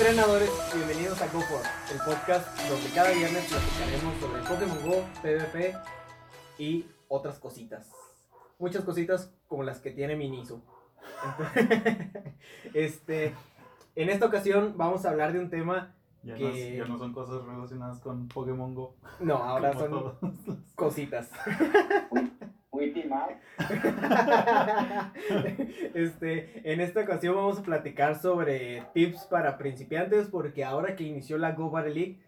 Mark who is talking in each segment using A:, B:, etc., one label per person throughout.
A: Entrenadores, bienvenidos a GoFor, el podcast donde cada viernes platicaremos sobre Pokémon Go, PvP y otras cositas. Muchas cositas como las que tiene Miniso. Entonces, este, en esta ocasión vamos a hablar de un tema
B: Ya,
A: que-
B: no, es- ya no son cosas relacionadas con Pokémon Go.
A: No, ahora son
B: todos.
A: cositas. Este, en esta ocasión vamos a platicar sobre tips para principiantes porque ahora que inició la Go Battle League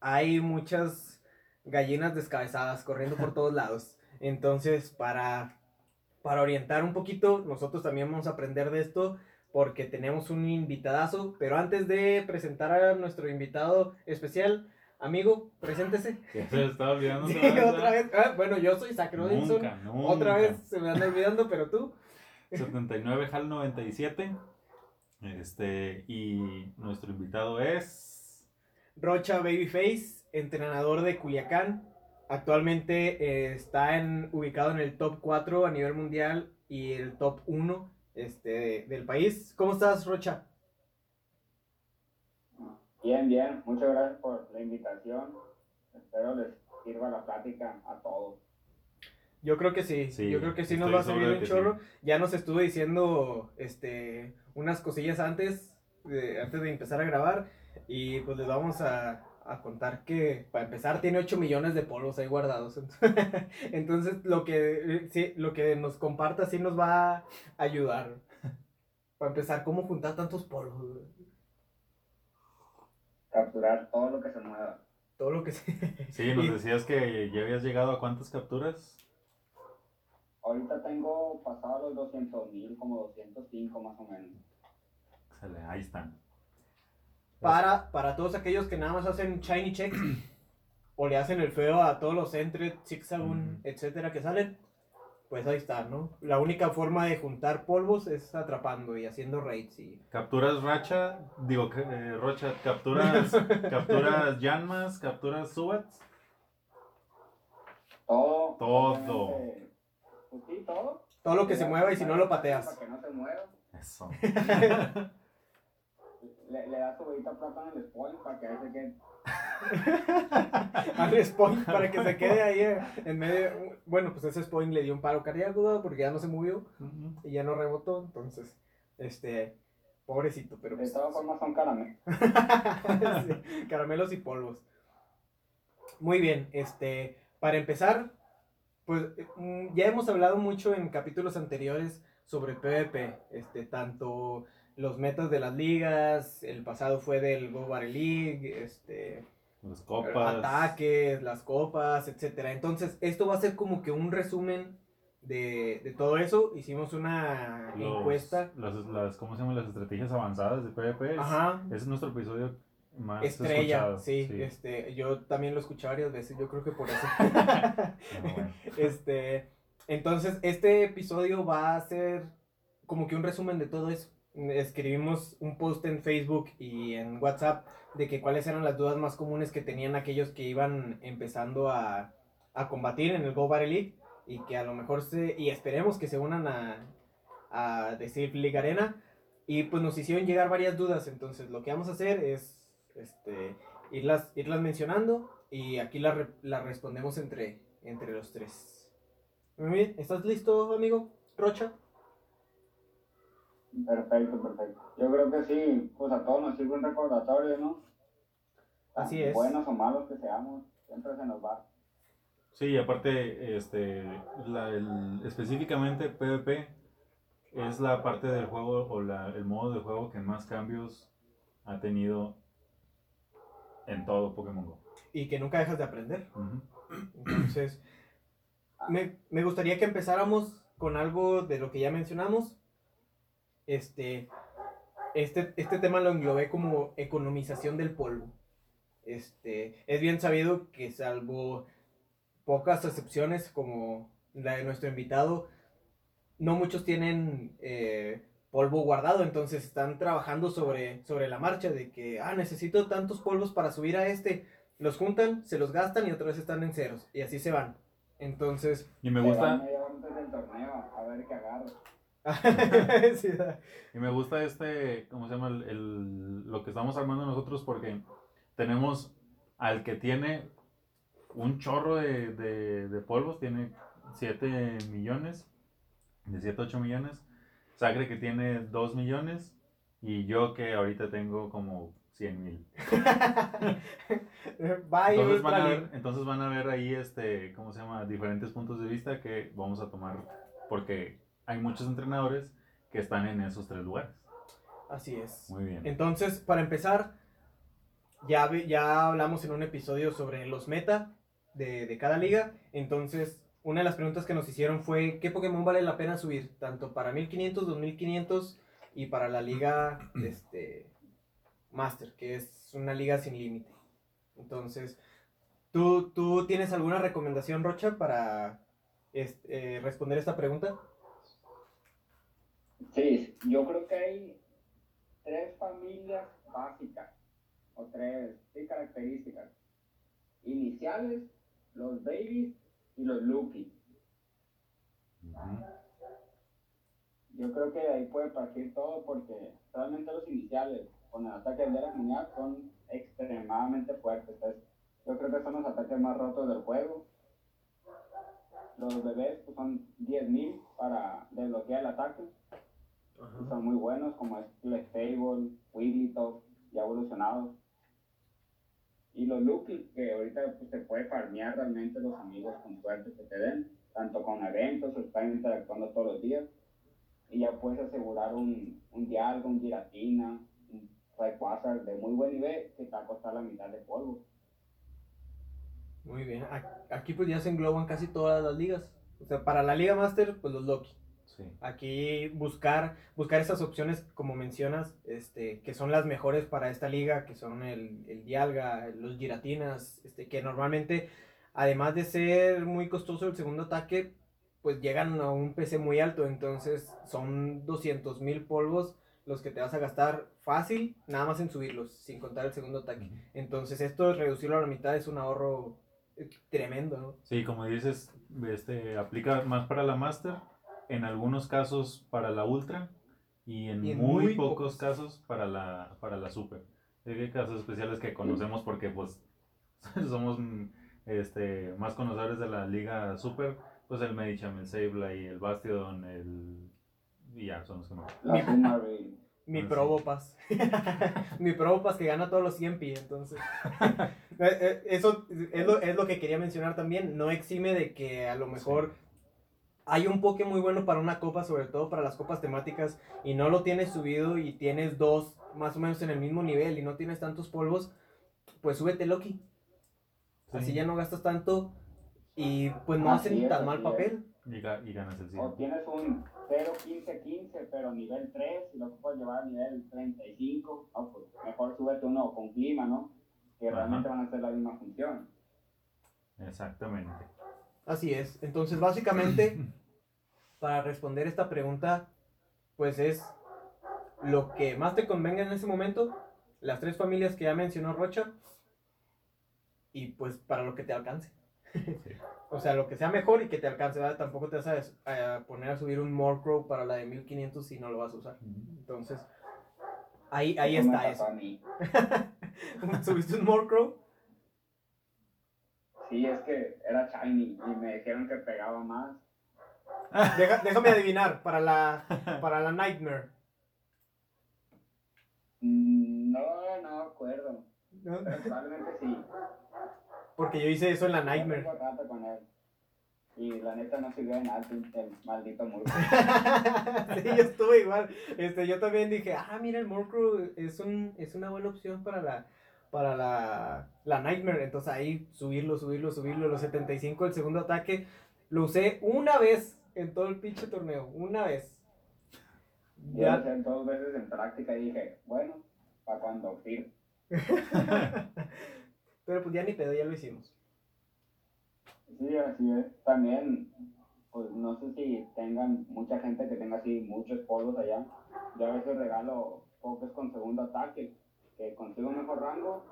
A: hay muchas gallinas descabezadas corriendo por todos lados. Entonces, para, para orientar un poquito, nosotros también vamos a aprender de esto porque tenemos un invitadazo. Pero antes de presentar a nuestro invitado especial, amigo, preséntese.
B: Ya se estaba olvidando
A: Sí,
B: otra vez.
A: otra vez. Ah, bueno, yo soy Robinson.
B: Nunca, nunca.
A: Otra vez se me anda olvidando, pero tú.
B: 79 HAL 97. Este, y nuestro invitado es.
A: Rocha Babyface, entrenador de Culiacán. Actualmente eh, está en, ubicado en el top 4 a nivel mundial y el top 1 este, de- del país. ¿Cómo estás, Rocha?
C: Bien, bien. Muchas gracias por la invitación. Espero les sirva la plática a todos.
A: Yo creo que sí,
B: Sí,
A: yo creo que sí nos va a servir un chorro. Ya nos estuvo diciendo este, unas cosillas antes de, antes de empezar a grabar y pues les vamos a, a contar que para empezar tiene 8 millones de polvos ahí guardados. Entonces lo que, sí, lo que nos comparta sí nos va a ayudar. Para empezar, ¿cómo juntar tantos polvos?
C: Capturar todo lo que se mueva.
A: Todo lo que se...
B: Sí, nos decías que ya habías llegado a cuántas capturas.
C: Ahorita tengo pasado los 200 mil, como 205 más o menos.
B: Excelente, ahí están.
A: Para, para todos aquellos que nada más hacen shiny checks o le hacen el feo a todos los entry, zigzagoon,
B: Ujú.
A: etcétera que salen, pues ahí está, ¿no? La única forma de juntar polvos es atrapando y haciendo raids y...
B: Capturas racha, digo, que, eh, rocha, capturas, capturas Yanmas, capturas Subats.
C: Todo.
B: Todo.
C: Pues sí, todo.
A: Todo lo que se mueva y si no lo pateas.
C: Para que no se mueva.
B: Eso.
C: Le, le das su bebita plata en el spoil para que ahí se quede.
A: Al para que se quede ahí en medio... Bueno, pues ese spawn le dio un paro cardíaco porque ya no se movió y ya no rebotó, entonces, este... Pobrecito, pero...
C: De
A: pues,
C: todas formas son caramelos.
A: Sí, caramelos y polvos. Muy bien, este, para empezar, pues mm, ya hemos hablado mucho en capítulos anteriores sobre PvP, este, tanto los metas de las ligas, el pasado fue del Go Battle League, este,
B: Las copas.
A: ataques, las copas, etcétera. Entonces, esto va a ser como que un resumen de, de todo eso. Hicimos una
B: los-
A: encuesta.
B: Las, las, ¿Cómo se llaman? Las estrategias avanzadas de PvP.
A: Ajá.
B: Ese es nuestro episodio más
A: Estrella, sí, este, yo también lo escuché varias veces, yo creo que por eso.
B: Ah, bueno.
A: este, entonces, este episodio va a ser como que un resumen de todo eso. Escribimos un post en Facebook y en WhatsApp de que cuáles eran las dudas más comunes que tenían aquellos que iban empezando a, a combatir en el Go Battle League y que a lo mejor se, y esperemos que se unan a, a decir League Arena y pues nos hicieron llegar varias dudas, entonces lo que vamos a hacer es este, irlas, irlas mencionando y aquí las las respondemos entre, entre los tres. Muy bien, ¿estás listo, amigo? Rocha.
C: Perfecto, perfecto. Yo creo que sí, pues a todos nos sirve un recordatorio, ¿no? Tan
A: Así es.
C: Buenos o malos que seamos, siempre se nos va.
B: Sí, y aparte, este, la- el- específicamente PvP es la parte del juego o la, el modo de juego que más cambios ha tenido en todo Pokémon Go.
A: Y que nunca dejas de aprender. Entonces, me, me gustaría que empezáramos con algo de lo que ya mencionamos. Este, este, este tema lo englobé como economización del polvo. Este, es bien sabido que salvo pocas excepciones como la de nuestro invitado, no muchos tienen eh, polvo guardado, entonces están trabajando sobre, sobre la marcha de que, ah, necesito tantos polvos para subir a este, los juntan, se los gastan y otra vez están en ceros, y así se van. Entonces,
B: Y me gusta,
C: media hora antes del torneo, a ver qué agarro.
A: Sí.
B: Y me gusta este, ¿cómo se llama? El, el- lo que estamos armando nosotros porque tenemos al que tiene un chorro de, de- de polvos, tiene 7 millones, de 7 a 8 millones. Sacre que tiene 2 millones y yo que ahorita tengo como 100 mil. Entonces van, a ver, entonces van a ver ahí, este, ¿cómo se llama? Diferentes puntos de vista que vamos a tomar porque hay muchos entrenadores que están en esos tres lugares.
A: Así es.
B: Muy bien.
A: Entonces, para empezar, ya, ve- ya hablamos en un episodio sobre los meta de, de cada liga. Entonces, una de las preguntas que nos hicieron fue, ¿qué Pokémon vale la pena subir? Tanto para 1500, 2500 y para la liga este, Master, que es una liga sin límite. Entonces, ¿tú, ¿tú tienes alguna recomendación, Rocha, para este, eh, responder esta pregunta?
C: Sí, yo creo que hay tres familias básicas, o tres sí, características. Iniciales, los babies y los lucky. Yo creo que ahí puede partir todo porque realmente los iniciales con el ataque de la genial son extremadamente fuertes. Es- yo creo que son los ataques más rotos del juego. Los bebés pues, son 10.000 para desbloquear el ataque. Y son muy buenos, como es Stable, Wigglytuff, ya evolucionados. Y los Lucky, que ahorita pues, te puede farmear realmente los amigos con suerte que te den, tanto con eventos o están interactuando todos los días. Y ya puedes asegurar un, un Dialga, un Giratina, un Rayquaza de muy buen nivel que te va a costar la mitad de polvo.
A: Muy bien. Aquí pues ya se engloban casi todas las ligas. O sea, para la Liga Master, pues los Loki.
B: Sí.
A: Aquí buscar, buscar esas opciones, como mencionas, este, que son las mejores para esta liga, que son el, el Dialga, los Giratinas, este, que normalmente, además de ser muy costoso el segundo ataque, pues llegan a un PC muy alto, entonces son 200 mil polvos los que te vas a gastar fácil, nada más en subirlos, sin contar el segundo ataque. Entonces esto, reducirlo a la mitad es un ahorro eh, tremendo, ¿no?
B: Sí, como dices, este aplica más para la Master, en algunos casos para la Ultra y en,
A: Y en
B: muy,
A: muy
B: pocos
A: pocos.
B: casos para la, para la Super. Hay casos especiales que conocemos porque pues somos mm, este, más conocedores de la Liga Super, pues el Medicham, el Sableye, el Bastion, el... y ya, son los que más.
A: Mi
B: Ah,
A: Probopass. Mi Probopass que gana todos los 100 pi, entonces. Eh, eh, Eso es lo, es lo que quería mencionar también. No exime de que a lo mejor hay un Poké muy bueno para una copa, sobre todo para las copas temáticas, y no lo tienes subido y tienes dos más o menos en el mismo nivel y no tienes tantos polvos, pues súbete Loki. Así
B: Sí.
A: ya no gastas tanto y pues no
C: Así
A: hacen
C: es,
A: tan mal papel.
B: Y, ga- y ganas el
C: O
B: 100.
C: tienes un 0-15-15, pero nivel 3, y lo puedes llevar a nivel 35, no, pues mejor súbete uno con clima, ¿no? Que
B: Ajá.
C: realmente van a hacer la misma función.
B: Exactamente.
A: Así es. Entonces, básicamente, para responder esta pregunta, pues es lo que más te convenga en ese momento, las tres familias que ya mencionó Rocha, y pues para lo que te alcance.
B: Sí.
A: O sea, lo que sea mejor y que te alcance, ¿verdad? Tampoco te vas a, poner a subir un Morcrow para la de 1500 si no lo vas a usar. Entonces, ahí, ahí está eso. ¿Subiste un Morcrow?
C: Sí, es que era shiny y me dijeron que pegaba más.
A: Deja- déjame adivinar, para la, para la Nightmare.
C: Mm, No, no acuerdo. probablemente sí.
A: Porque yo hice eso en la Nightmare.
C: tengo rato con él. Y la neta no sirvió de nada el el maldito muro.
A: sí, yo estuve igual. Este, yo también dije, ah, mira, el Morcrew es, un, es una buena opción para la, para la, la Nightmare. Entonces ahí subirlo, subirlo, subirlo. Los 75 el segundo ataque. Lo usé una vez en todo el pinche torneo. Una vez.
C: Yo
A: Ya.
C: hice dos veces en práctica y dije, bueno, para cuando sirve.
A: Pero pues ya ni pedo, ya lo hicimos.
C: Sí, así es. También, pues no sé si tengan mucha gente que tenga así muchos polvos allá. Yo a veces regalo pokés con segundo ataque, que consigo mejor rango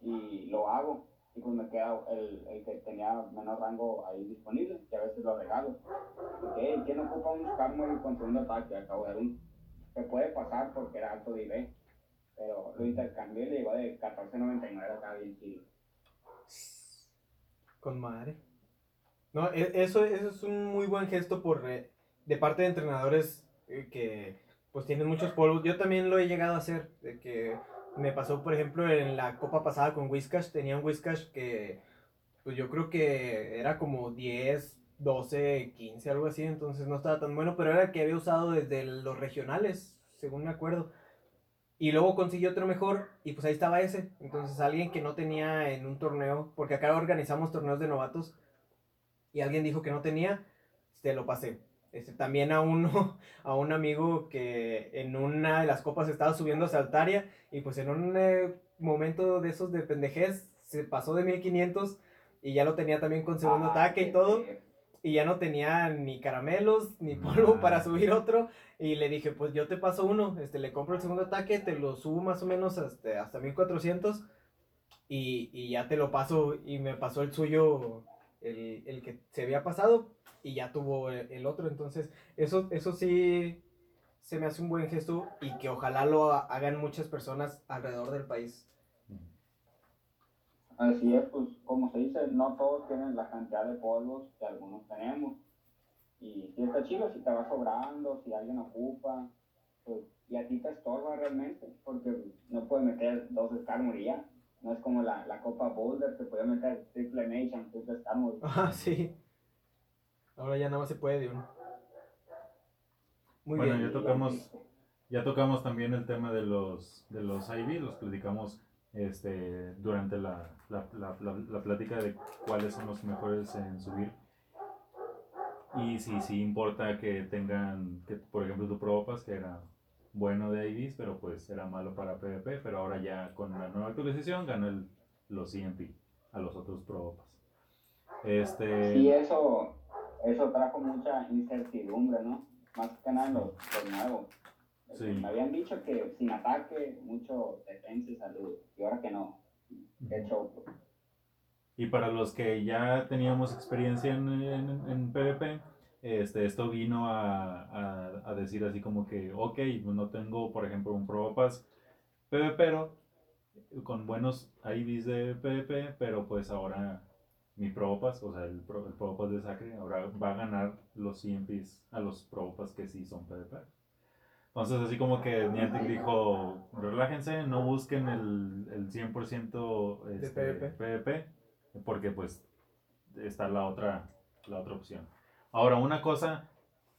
C: y lo hago. Y pues me queda el, el que tenía menor rango ahí disponible, que a veces lo regalo. Y ¿quién ocupa un Skarmory con segundo ataque? Acabo de un... Se puede pasar porque era alto de IV, pero lo intercambié y le llegó de 14.99 acá bien chido.
A: Con madre. No, e- eso, eso es un muy buen gesto por eh, de parte de entrenadores eh, que pues tienen muchos polvos. Yo también lo he llegado a hacer, de que me pasó, por ejemplo, en la copa pasada con Whiskas, tenía un Whiskas que pues yo creo que era como 10, 12, 15, algo así, entonces no estaba tan bueno, pero era el que había usado desde los regionales, según me acuerdo. Y luego consiguió otro mejor y pues ahí estaba ese. Entonces alguien que no tenía en un torneo, porque acá organizamos torneos de novatos y alguien dijo que no tenía, te lo pasé. Este, también a uno, a un amigo que en una de las copas estaba subiendo a Saltaria y pues en un eh, momento de esos de pendejez se pasó de 1500 y ya lo tenía también con segundo
C: Ah,
A: ataque y todo y ya no tenía ni caramelos ni polvo
B: Ah.
A: para subir otro y le dije pues yo te paso uno este le compro el segundo ataque te lo subo más o menos hasta, hasta 1400 y, y ya te lo paso y me pasó el suyo el, el que se había pasado y ya tuvo el, el otro entonces eso eso sí se me hace un buen gesto y que ojalá lo ha- hagan muchas personas alrededor del país
C: Así es, pues como se dice, no todos tienen la cantidad de polvos que algunos tenemos. Y si está chido, si te va sobrando, si alguien ocupa, pues, y a ti te estorba realmente, porque no puedes meter dos ya. No es como la, la Copa Boulder, que puede meter triple Nation, triple Skarmory.
A: ah sí ahora ya nada más se puede de uno muy
B: Bueno,
A: bien
B: ya tocamos, ya tocamos también el tema de los, de los IV, los platicamos este, durante la, la, la, la, la plática de cuáles son los mejores en subir. Y sí, sí importa que tengan, que por ejemplo tu Probopass, que era bueno de IVs, pero pues era malo para PvP, pero ahora ya con la nueva actualización gana el, los EMP a los otros Probopass. Este,
C: Sí, eso, eso trajo mucha incertidumbre, ¿no? Más que nada en los, los nuevos.
B: Sí.
C: Me habían dicho que sin ataque, mucho defensa y salud, y ahora que no. Show. pues.
B: Y para los que ya teníamos experiencia en, en, en PvP, este, esto vino a, a, a decir así como que, ok, no tengo, por ejemplo, un Probopass PvPero con buenos IVs de PvP, pero pues ahora mi Probopass, o sea, el, Pro, el Probopass de Sacre, ahora va a ganar los EMPs a los Probopass que sí son PvP. Entonces, así como que Niantic dijo, relájense, no busquen el, el 100% este,
A: PvP.
B: PvP, porque pues está la otra, la otra opción. Ahora, una cosa,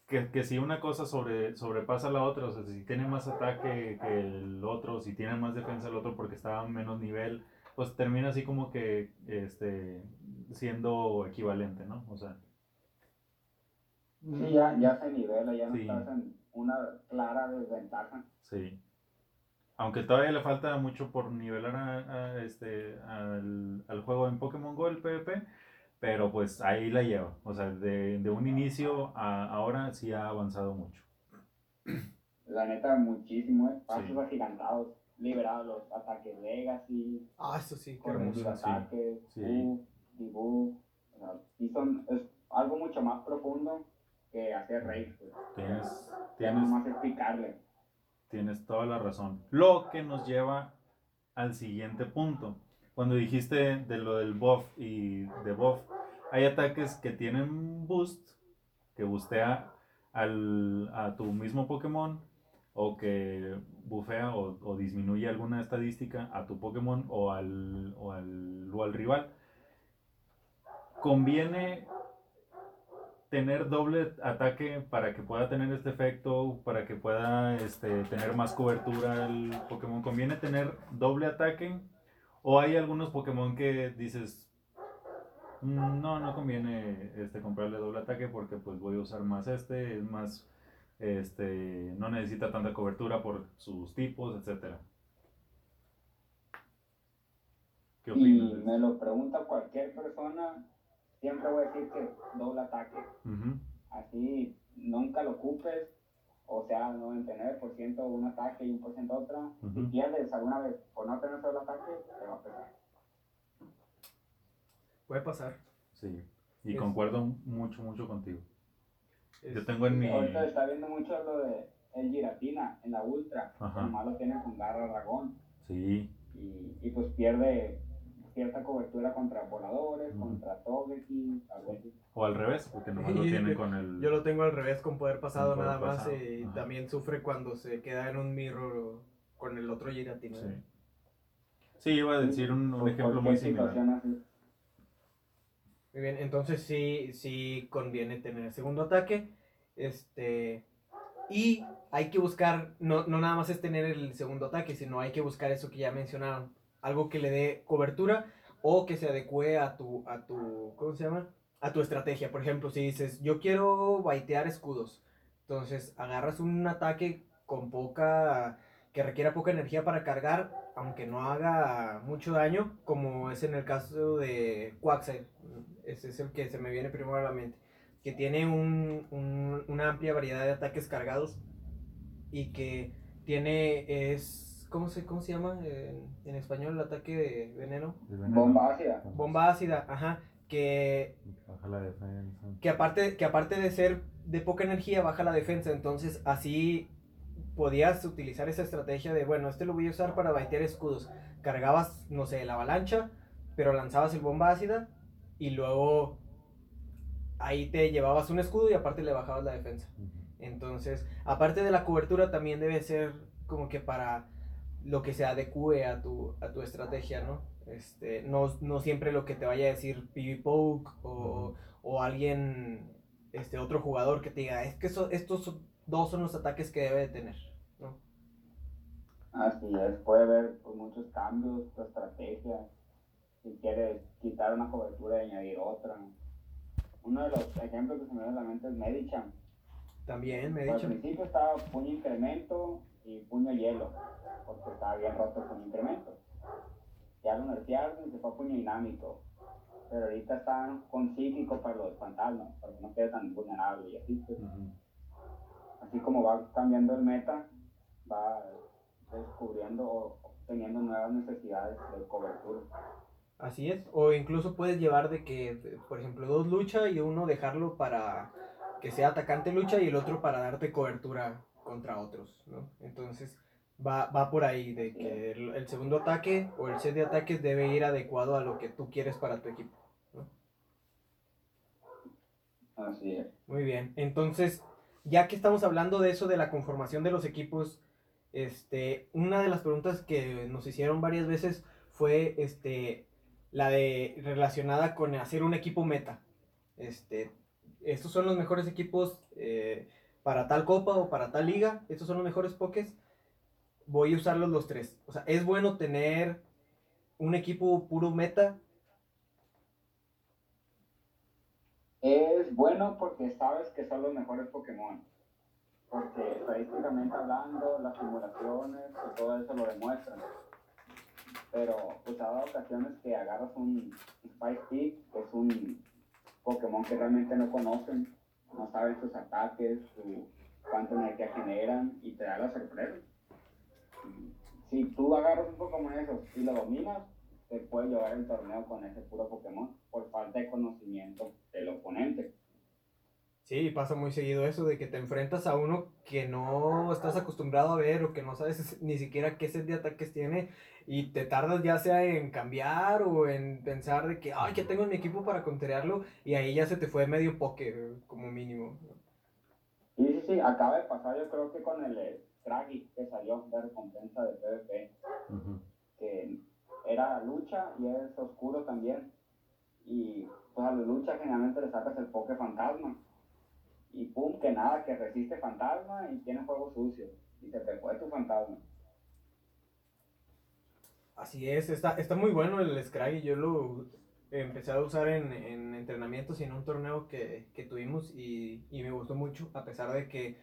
B: que, que si una cosa sobre, sobrepasa la otra, o sea, si tiene más ataque que el otro, si tiene más defensa el otro porque está a menos nivel, pues termina así como que este, siendo equivalente, ¿no? O sea...
C: Sí, ya, ya se nivela, ya no
B: Sí.
C: estás en una clara desventaja.
B: Sí. Aunque todavía le falta mucho por nivelar a, a este, al, al juego en Pokémon Go, el PvP, pero pues ahí la lleva. O sea, de, de un inicio a ahora sí ha avanzado mucho.
C: La neta, muchísimo, ¿eh? Pasos
B: Sí.
C: agigantados, liberados los ataques Legacy,
A: ah eso sí qué
B: hermoso,
C: ataques,
B: Sí.
C: buff, debuff. O sea, sí son, es algo mucho más profundo que hacer raids, pues.
B: Tienes, tienes,
C: nomás explicarle.
B: tienes toda la razón. Lo que nos lleva al siguiente punto. Cuando dijiste de lo del buff y de buff, hay ataques que tienen boost, que boostea al, a tu mismo Pokémon, o que bufea o, o disminuye alguna estadística a tu Pokémon o al, o al, o al rival. Conviene tener doble ataque para que pueda tener este efecto, para que pueda este, tener más cobertura el Pokémon. Conviene tener doble ataque. O hay algunos Pokémon que dices, "Mm, no, no conviene este, comprarle doble ataque porque pues voy a usar más este, es más, este, no necesita tanta cobertura por sus tipos, etcétera. ¿Qué
C: Y
B: opinas?
C: me lo pregunta cualquier persona, siempre voy a decir que doble ataque. Así nunca lo ocupes, o sea, 99% un ataque y un por ciento otra. Si
B: Ujú.
C: pierdes alguna vez por no tener solo ataque, te va a pesar.
A: Puede pasar.
B: Sí. Y
A: Es-
B: concuerdo mucho, mucho contigo. Yo tengo en mi...
C: Ahorita está viendo mucho lo de el Giratina en la Ultra.
B: Ajá.
C: Nomás lo tiene con garra dragón.
B: Sí,
C: Y, y pues pierde cierta cobertura contra voladores,
B: Ujú.
C: contra Togekiss, algo así.
B: o al revés, porque nomás lo tienen con el...
A: Yo lo tengo al revés con poder pasado
B: Con poder
A: nada más y
B: ajá.
A: también sufre cuando se queda en un mirror con el otro Giratina.
B: Sí. Sí, iba a decir un, un
C: Por
B: ejemplo muy similar.
C: así.
A: Muy bien, entonces sí, sí conviene tener segundo ataque. Este. Y hay que buscar, no, no nada más es tener el segundo ataque, sino hay que buscar eso que ya mencionaron. Algo que le dé cobertura o que se adecue a tu, a tu, ¿cómo se llama? A tu estrategia. Por ejemplo, si dices, yo quiero baitear escudos. Entonces agarras un ataque con poca, que requiera poca energía para cargar, aunque no haga mucho daño, como es en el caso de Quaxair. Ese es el que se me viene primero a la mente. Que tiene un- un- una amplia variedad de ataques cargados y que tiene, es, ¿cómo se, cómo se llama en, en español el ataque de veneno?
C: Bomba ácida.
A: Bomba ácida, ajá, que
B: Baja la defensa.
A: que aparte, que aparte de ser de poca energía, baja la defensa. Entonces, así podías utilizar esa estrategia de, bueno, este lo voy a usar para baitear escudos. Cargabas, no sé, la avalancha, pero lanzabas el bomba ácida y luego ahí te llevabas un escudo y aparte le bajabas la defensa. Entonces, aparte de la cobertura, también debe ser como que para lo que se adecue a tu, a tu estrategia, ¿no? Este, no, no siempre lo que te vaya a decir PvP Poke o, o alguien, este, otro jugador que te diga, es que eso- estos son- dos son los ataques que debe de tener, ¿no?
C: Así es, puede haber pues, muchos cambios, tu estrategia. Si quieres quitar una cobertura y añadir otra. Uno de los ejemplos que se me viene a la mente es Medicham.
A: También me he
C: Al principio estaba puño incremento y puño hielo, porque estaba bien roto el puño incremento. Ya lo nerfearon y se fue a puño dinámico. Pero ahorita están con psíquico para los fantasmas, para que no quede tan vulnerable y así. pues. Así como va cambiando el meta, va descubriendo o teniendo nuevas necesidades de cobertura.
A: Así es. O incluso puedes llevar de que, por ejemplo, dos lucha y uno dejarlo para que sea atacante lucha y el otro para darte cobertura contra otros, ¿no? Entonces va, va por ahí de que el, el segundo ataque o el set de ataques debe ir adecuado a lo que tú quieres para tu equipo.
C: Así es.
A: Muy bien. Entonces, ya que estamos hablando de eso, de la conformación de los equipos, este, una de las preguntas que nos hicieron varias veces fue este, la de relacionada con hacer un equipo meta. Este, estos son los mejores equipos eh, para tal copa o para tal liga. Estos son los mejores pokés. Voy a usarlos los tres. O sea, es bueno tener un equipo puro meta.
C: Es bueno porque sabes que son los mejores Pokémon. Porque estadísticamente hablando, las simulaciones todo eso lo demuestran. Pero pues ha dado ocasiones que agarras un Spice Stick, que es un Pokémon que realmente no conocen, no saben sus ataques, su, cuánta energía generan y te da la sorpresa. Si tú agarras un Pokémon de esos y lo dominas, te puede llevar el torneo con ese puro Pokémon por falta de conocimiento del oponente.
A: Sí, pasa muy seguido eso de que te enfrentas a uno que no estás acostumbrado a ver o que no sabes ni siquiera qué set de ataques tiene y te tardas ya sea en cambiar o en pensar de que, ay, que tengo en mi equipo para conterearlo y ahí ya se te fue medio poke como mínimo.
C: Y sí, sí, acaba de pasar yo creo que con el eh, Scraggy que salió de recompensa de PvP, que era lucha y es oscuro también. Y pues a la lucha generalmente le sacas el Poké fantasma. Y pum, que nada, que resiste fantasma y tiene juego sucio. Y se te fue tu fantasma.
A: Así es, está, está muy bueno el Scraggy, yo lo empecé a usar en, en entrenamientos y en un torneo que, que tuvimos y, y me gustó mucho, a pesar de que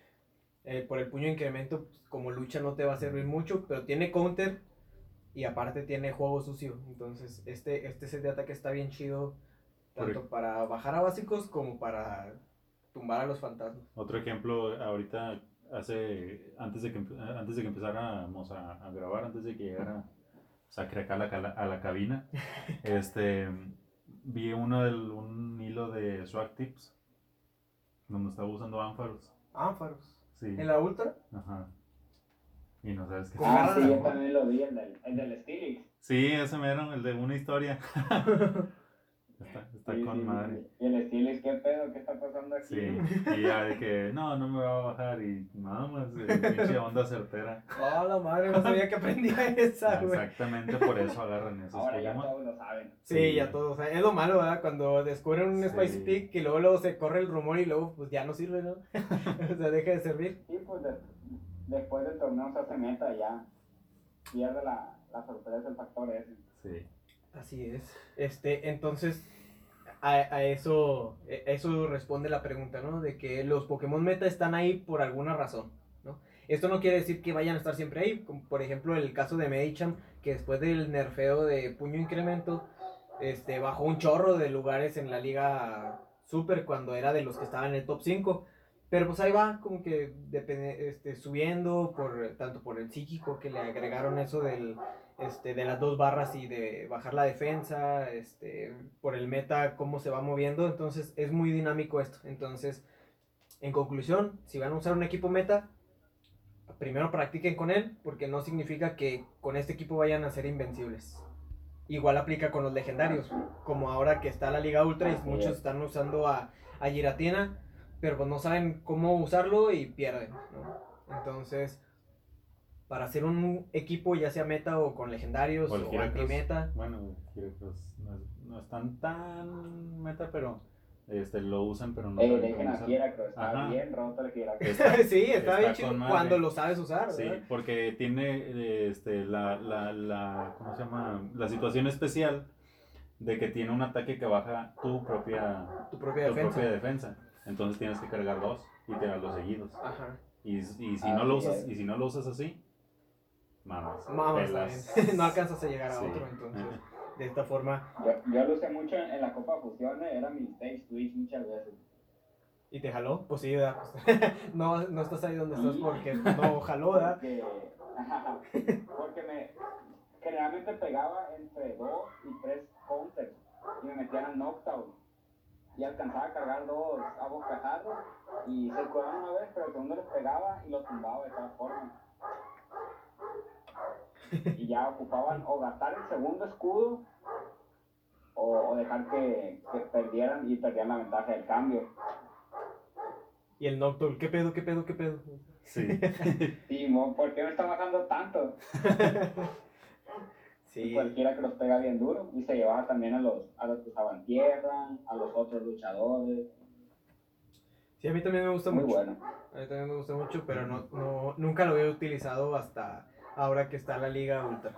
A: eh, por el puño de incremento pues, como lucha no te va a servir mucho, pero tiene counter y aparte tiene juego sucio, entonces este, este set de ataque está bien chido, tanto
B: Por-
A: para bajar a básicos como para tumbar a los fantasmas.
B: Otro ejemplo, ahorita, hace, antes de que, antes de que empezáramos a, a grabar, antes de que llegara Sacre acá a la, cala- a la cabina, este, vi uno del, un hilo de Swag Tips donde estaba usando ánfaros.
A: Ánfaros.
B: Sí.
A: ¿En la ultra?
B: Ajá. Y no sabes qué.
C: Ah, sí, yo también lo vi, el del, el del Stilix.
B: Sí, ese mero, el de una historia. está está
C: Sí,
B: con
C: sí,
B: madre.
C: Y el Stilix, ¿qué pedo? ¿Qué está pasando aquí?
B: Sí. Y ya de que, no, no me va a bajar. Y nada más, pinche onda certera.
A: Oh, la madre, no sabía que aprendía esa, güey.
B: Exactamente por eso agarran esos
C: Ahora ya todos lo saben.
A: Sí,
B: Sí.
A: ya todo. O sea, es lo malo, ¿verdad? Cuando descubren un
B: Sí.
A: Spice Stick y luego, luego se corre el rumor y luego pues ya no sirve, ¿no? o sea, deja de servir.
C: Sí, pues de- después del torneo se hace meta ya. Pierde la, la sorpresa, el factor ese.
B: Sí.
A: Así es. Este, entonces, a, a eso, e- eso responde la pregunta, ¿no? De que los Pokémon meta están ahí por alguna razón, ¿no? Esto no quiere decir que vayan a estar siempre ahí, como por ejemplo el caso de Medicham, que después del nerfeo de puño incremento, este, bajó un chorro de lugares en la liga super cuando era de los que estaban en el top 5. Pero pues ahí va, como que depende, este, subiendo, por, tanto por el psíquico que le agregaron eso del, este, de las dos barras y de bajar la defensa, este, por el meta, cómo se va moviendo. Entonces es muy dinámico esto. Entonces, en conclusión, si van a usar un equipo meta, primero practiquen con él, porque no significa que con este equipo vayan a ser invencibles. Igual aplica con los legendarios, como ahora que está la Liga Ultra y muchos
C: es.
A: están usando a, a Giratina, pero pues no saben cómo usarlo y pierden, ¿no? Entonces, para hacer un equipo, ya sea meta o con legendarios
B: O
A: o, anti-meta,
B: Bueno, Heracross no, es- no están tan meta, pero este, lo usan, pero no
C: Eh,
B: saben cómo usar.
C: Está
B: Ajá.
C: bien roto el.
B: Está-
A: sí, está,
B: está
A: bien chido
B: madre.
A: cuando lo sabes usar,
B: Sí,
A: ¿verdad?
B: porque tiene este, la, la, la, ¿cómo se llama? La situación especial de que tiene un ataque que baja tu propia,
A: Tu propia
B: tu
A: defensa.
B: propia defensa. Entonces tienes que cargar dos y tirarlos seguidos.
A: Ajá.
B: Y, y, si
C: Así
B: no lo usas, y si no lo usas así, mamas.
A: Mamas no alcanzas a llegar a
B: Sí.
A: otro, entonces, de esta forma,
C: Yo, yo lo usé mucho en, en la Copa Fusión, era mi stage switch muchas veces.
A: y te jaló, pues sí, ¿verdad? No, no estás ahí donde estás porque no jaló, ¿verdad?
C: Porque, porque me, generalmente pegaba entre dos y tres counters y me metían al knockdown. Y alcanzaba a cargar dos a bocajarros y se curaban una vez, pero el segundo les pegaba y los tumbaba de todas formas. Y ya ocupaban o gastar el segundo escudo o, o dejar que, que perdieran y perdían la ventaja del cambio.
A: Y el Nocturne, ¿qué pedo, qué pedo, qué pedo?
B: Sí.
C: Sí, mo, ¿por qué me está bajando tanto? Y
A: Sí,
C: cualquiera que los pega bien duro. Y se llevaba también a los, a los que estaban tierra, a los otros luchadores.
A: sí, a mí también me gusta
C: Muy
A: mucho.
C: bueno.
A: A mí también me gusta mucho, pero no, no, nunca lo había utilizado hasta ahora que está la Liga Ultra.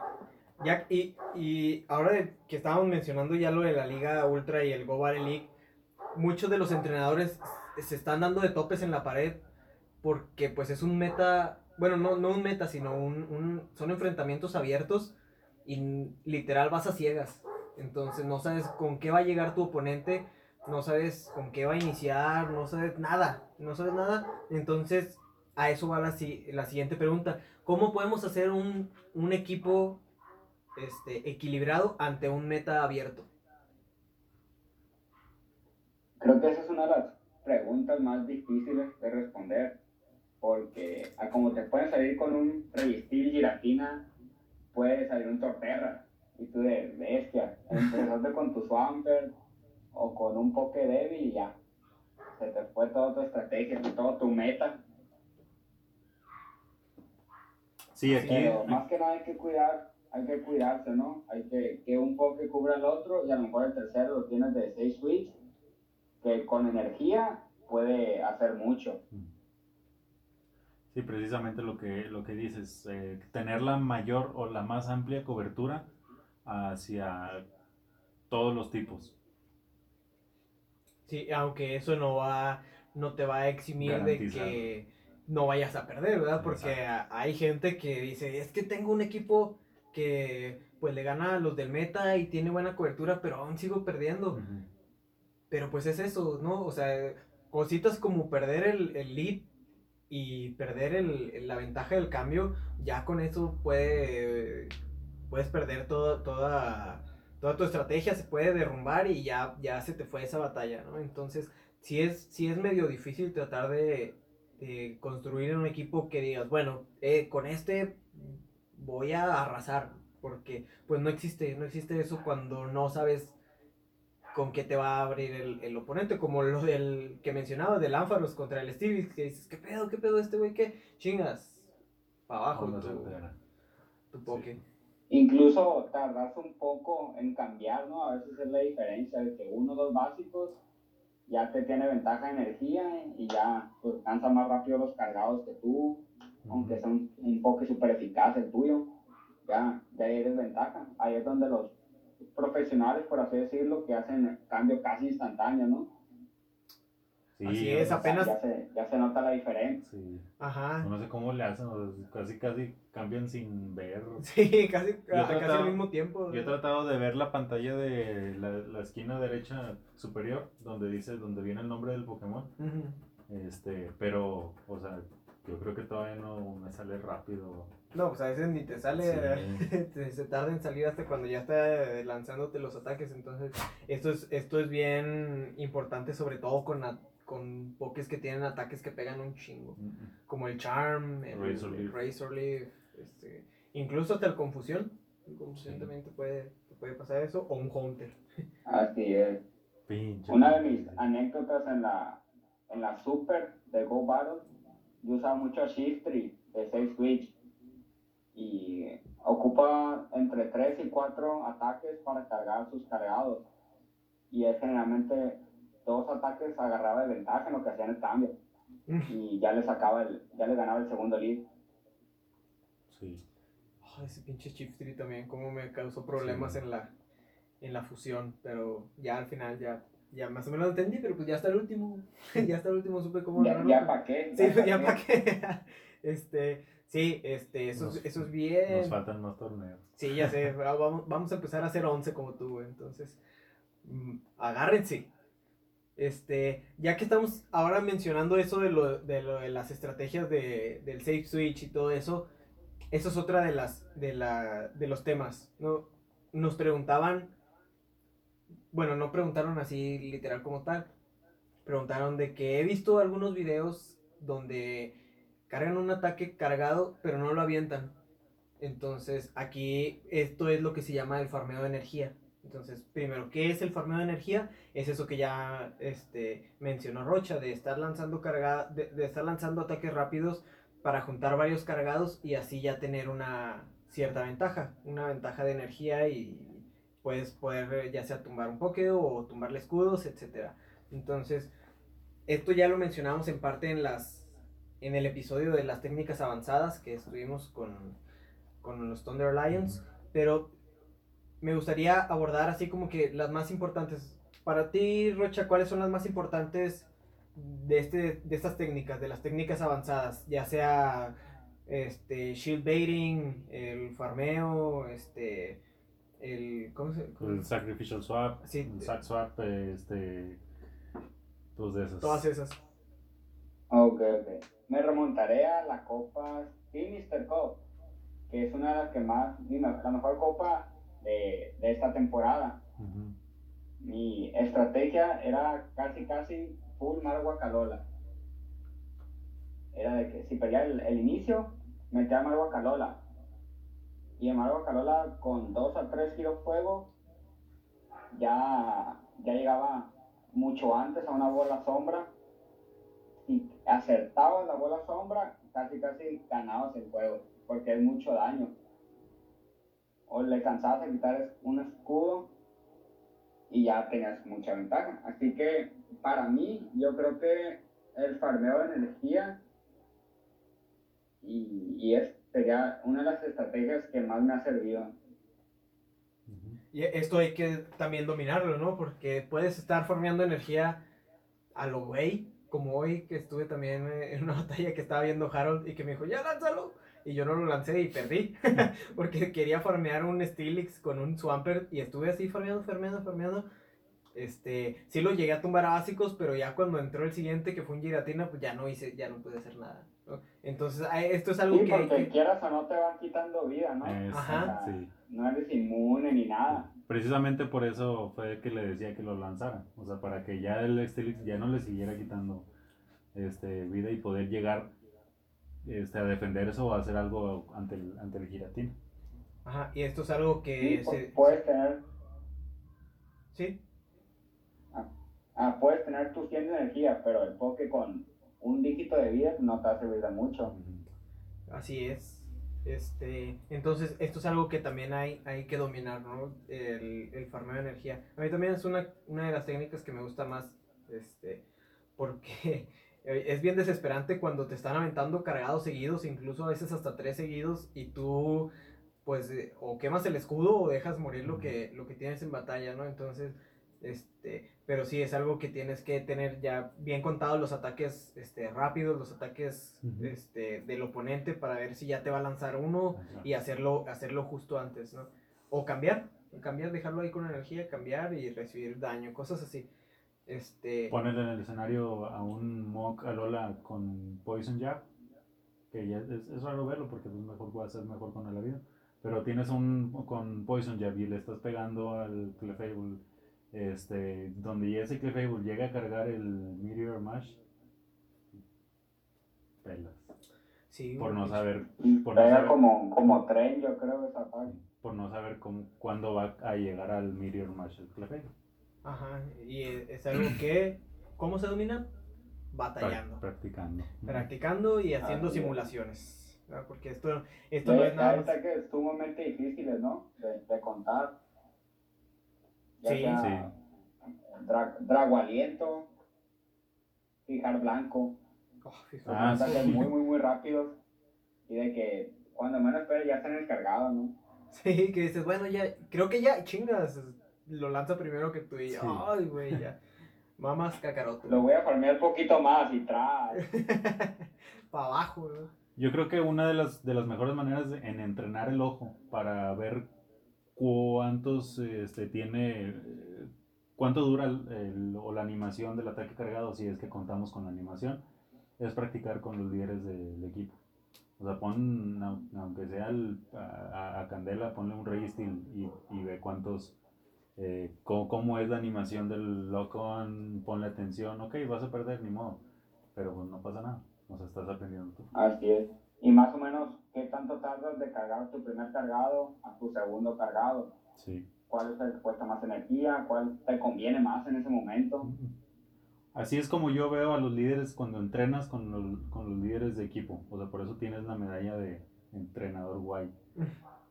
A: Ya, y, y ahora de- que estábamos mencionando ya lo de la Liga Ultra y el Go Battle League, muchos de los entrenadores se están dando de topes en la pared porque pues es un meta, bueno, no, no un meta, sino un, un- son enfrentamientos abiertos y literal vas a ciegas. Entonces no sabes con qué va a llegar tu oponente, no sabes con qué va a iniciar, no sabes nada, no sabes nada. Entonces a eso va la, la siguiente pregunta. ¿Cómo podemos hacer un, un equipo este, equilibrado ante un meta abierto?
C: Creo que esa es una de las preguntas más difíciles de responder. Porque como te pueden salir con un Revistil Giratina, puede salir un Torterra. Y tú de bestia. Empezaste con tu Swampert o con un Poké Débil y ya. Se te fue toda tu estrategia, todo tu meta.
B: Sí, aquí.
C: Pero más que nada hay que cuidar, hay que cuidarse, ¿no? Hay que que un Poké cubra al otro y a lo mejor el tercero lo tienes de 6 switch, que con energía puede hacer mucho.
B: Sí, precisamente lo que, lo que dices, eh, tener la mayor o la más amplia cobertura hacia todos los tipos.
A: Sí, aunque eso no va, no te va a eximir de que no vayas a perder, ¿verdad? Porque
B: Exacto.
A: hay gente que dice, es que tengo un equipo que pues le gana a los del meta y tiene buena cobertura, pero aún sigo perdiendo. Pero pues es eso, ¿no? O sea, cositas como perder el, el lead y perder el, la ventaja del cambio, ya con eso puede, puedes perder todo, toda, toda tu estrategia se puede derrumbar y ya, ya se te fue esa batalla, ¿no? Entonces, sí es, sí es medio difícil tratar de, de construir un equipo que digas, bueno, eh, con este voy a arrasar, porque pues no existe, no existe eso cuando no sabes con qué te va a abrir el, el oponente, como lo del que mencionaba, del Ánfaros contra el Stevie, que dices, ¿qué pedo, qué pedo este güey? ¿Qué? Chingas, para abajo
B: No, no
A: tu poke.
C: Incluso tardarse un poco en cambiar, ¿no? A veces es la diferencia de que uno o dos básicos ya te tiene ventaja de energía y ya pues, cansa más rápido los cargados que tú, aunque sea un, un poke súper eficaz el tuyo, ya, ya eres ventaja. Ahí es donde los profesionales, por así decirlo, que hacen cambio casi instantáneo, ¿no?
B: Sí,
A: Así es, apenas-
C: Ya se, ya se nota la diferencia.
B: Sí.
A: Ajá.
B: No sé cómo le hacen, casi casi cambian sin ver.
A: Sí, casi, a- casi al mismo tiempo.
B: Yo he tratado de ver la pantalla de la, la esquina derecha superior, donde dice, donde viene el nombre del Pokémon. Este, pero, o sea, yo creo que todavía no me sale rápido.
A: No, pues a veces ni te sale,
B: Sí.
A: te- se tarda en salir hasta cuando ya está eh, lanzándote los ataques, entonces esto es, esto es bien importante, sobre todo con, a- con pokés que tienen ataques que pegan un chingo,
B: Mm, mm.
A: como el Charm, el
B: Razor
A: el
B: Leaf.
A: Razor Leaf, este, incluso hasta el Confusión, el Confusión
B: Sí.
A: también te puede, te puede pasar eso, o un Haunter.
C: Así es.
B: Pinche.
C: Una de mis anécdotas en la, en la Super de Go Battle, yo usaba mucho Shift Tree de Safe Switch y ocupa entre 3 y 4 ataques para cargar sus cargados y es generalmente dos ataques agarraba de ventaja en lo que hacían el cambio y ya le sacaba el, ya le ganaba el segundo lead.
B: Sí.
A: Ay, ese pinche Tree también, como me causó problemas
B: Sí.
A: en la en la fusión, pero ya al final ya, ya más o menos lo entendí, pero pues ya hasta el último, ya hasta el último supe cómo
C: Ya, ya para qué.
A: Sí, ya
C: pa'
A: para qué. Este, sí, este, eso, es-
B: Nos-
A: eso es bien.
B: Nos faltan más torneos.
A: Sí, ya sé, va- vamos, vamos a empezar a hacer 11 como tú, güey, entonces, mm, agárrense. Este, ya que estamos ahora mencionando eso de lo de, lo de las estrategias de, del safe switch y todo eso, eso es otra de las de la de los temas, ¿no? Nos preguntaban, bueno, no preguntaron así literal como tal, preguntaron de que he visto algunos videos donde cargan un ataque cargado, pero no lo avientan. Entonces, aquí esto es lo que se llama el farmeo de energía. Entonces, primero, ¿qué es el farmeo de energía? Es eso que ya este, mencionó Rocha, de estar lanzando carga, de, estar lanzando ataques rápidos para juntar varios cargados y así ya tener una cierta ventaja, una ventaja de energía y puedes poder eh, ya sea tumbar un poke o tumbarle escudos, etcétera. Entonces, esto ya lo mencionamos en parte en las en el episodio de las técnicas avanzadas que estuvimos con, con los Thunder Lions, pero me gustaría abordar así como que las más importantes. Para ti, Rocha, ¿cuáles son las más importantes de, este, de estas técnicas, de las técnicas avanzadas? Ya sea este, shield baiting, el farmeo, este, el... ¿Cómo se cómo
B: El
A: se-
B: Sacrificial Swap,
A: Sí.
B: el Sack Swap, este. Esas.
A: Todas esas.
C: Ok, ok. Me remontaré a la Copa Sinister Cup, que es una de las que más, la mejor copa de, de esta temporada. Mi estrategia era casi, casi full Mar Guacalola. Era de que si perdía el, el inicio, metía Mar Guacalola. Y en Mar Guacalola, con dos a tres giros fuego, ya, ya llegaba mucho antes a una bola sombra. Si acertabas la bola sombra, casi, casi ganabas el juego, porque es mucho daño. O le cansabas de quitar un escudo y ya tenías mucha ventaja. Así que para mí, yo creo que el farmeo de energía y, y es, sería una de las estrategias que más me ha servido.
A: Y esto hay que también dominarlo, ¿no? Porque puedes estar farmeando energía a lo güey, como hoy que estuve también eh, en una batalla que estaba viendo Harold y que me dijo, ya lánzalo. Y yo no lo lancé y perdí. porque quería farmear un Steelix con un Swampert y estuve así farmeando, farmeando, farmeando. Este, sí lo llegué a tumbar a básicos, pero ya cuando entró el siguiente, que fue un Giratina, pues ya no hice, ya no pude hacer nada. ¿no? Entonces, ah, esto es algo
C: Sí,
A: que
C: porque
A: que...
C: quieras o no te van quitando vida, ¿no?
B: Es-
A: Ajá.
B: Sí.
C: No eres inmune ni nada.
B: Precisamente por eso fue que le decía que lo lanzara. O sea, para que ya el Stilix ya no le siguiera quitando este, vida y poder llegar este, a defender eso o hacer algo ante el, ante el giratín.
A: Ajá, y esto es algo que
C: Sí,
A: se...
C: puedes tener,
A: Sí,
C: ah, puedes tener tus 100 de energía, pero el poke con un dígito de vida no te va a servir de mucho.
A: Así es. Este, entonces, esto es algo que también hay, hay que dominar, ¿no? El, el farmeo de energía. A mí también es una, una de las técnicas que me gusta más, este, porque es bien desesperante cuando te están aventando cargados seguidos, incluso a veces hasta tres seguidos, y tú, pues, eh, o quemas el escudo o dejas morir lo que, lo que tienes en batalla, ¿no? Entonces, este, pero sí es algo que tienes que tener ya bien contados los ataques este, rápidos, los ataques este, del oponente para ver si ya te va a lanzar uno y hacerlo, hacerlo justo antes, ¿no? O cambiar, cambiar, dejarlo ahí con energía, cambiar y recibir daño, cosas así. Este,
B: Ponerle en el escenario a un Mock Alola con Poison Jab, que ya es, es raro verlo porque pues mejor a ser mejor con la vida. Pero tienes un con Poison Jab y le estás pegando al Clefable, este, donde ya ese Clefable llega a cargar el Meteor Mash, pelas.
A: sí,
B: Por no saber, Por no saber.
C: como, como tren, yo creo, esa ataque.
B: por no saber cómo, cuándo va a llegar al Meteor Mash el Clefable.
A: Ajá, y es es algo que, ¿cómo se domina? Batallando.
B: Prac- Practicando.
A: practicando y haciendo simulaciones. ¿verdad? Porque esto, esto no es nada
C: hay
A: más.
C: ataques sumamente difíciles, ¿no? De, de contar. Ya
A: Sí.
C: sea dra- Drago Aliento, Fijar Blanco.
A: Oh.
C: Son
B: Ah,
C: ataques
B: sí.
C: muy, muy, muy rápidos. Y de que cuando menos esperes ya están descargados, ¿no?
A: Sí, que dices, bueno, ya, creo que ya, chingas, lo lanza primero que tú y
B: Sí.
A: ay, güey, ya. Mamas cacaroto.
C: Lo voy a farmear un poquito más y tras.
A: Para abajo, ¿no?
B: Yo creo que una de las, de las mejores maneras de- en entrenar el ojo para ver cuántos este, tiene, eh, cuánto dura el, el- o la animación del ataque cargado, si es que contamos con la animación, es practicar con los líderes del equipo. O sea, pon, au- aunque sea el- a, a Candela, ponle un Registeel y, y ve cuántos, eh, cómo, cómo es la animación del lock-on, ponle atención, ok, vas a perder, ni modo, pero pues no pasa nada, o sea, estás aprendiendo tú.
C: Así es. Y más o menos, ¿qué tanto tardas de cargar tu primer cargado a tu segundo cargado?
B: Sí.
C: ¿Cuál es el que cuesta más energía? ¿Cuál te conviene más en ese momento?
B: Así es como yo veo a los líderes cuando entrenas con los, con los líderes de equipo. O sea, por eso tienes la medalla de entrenador guay.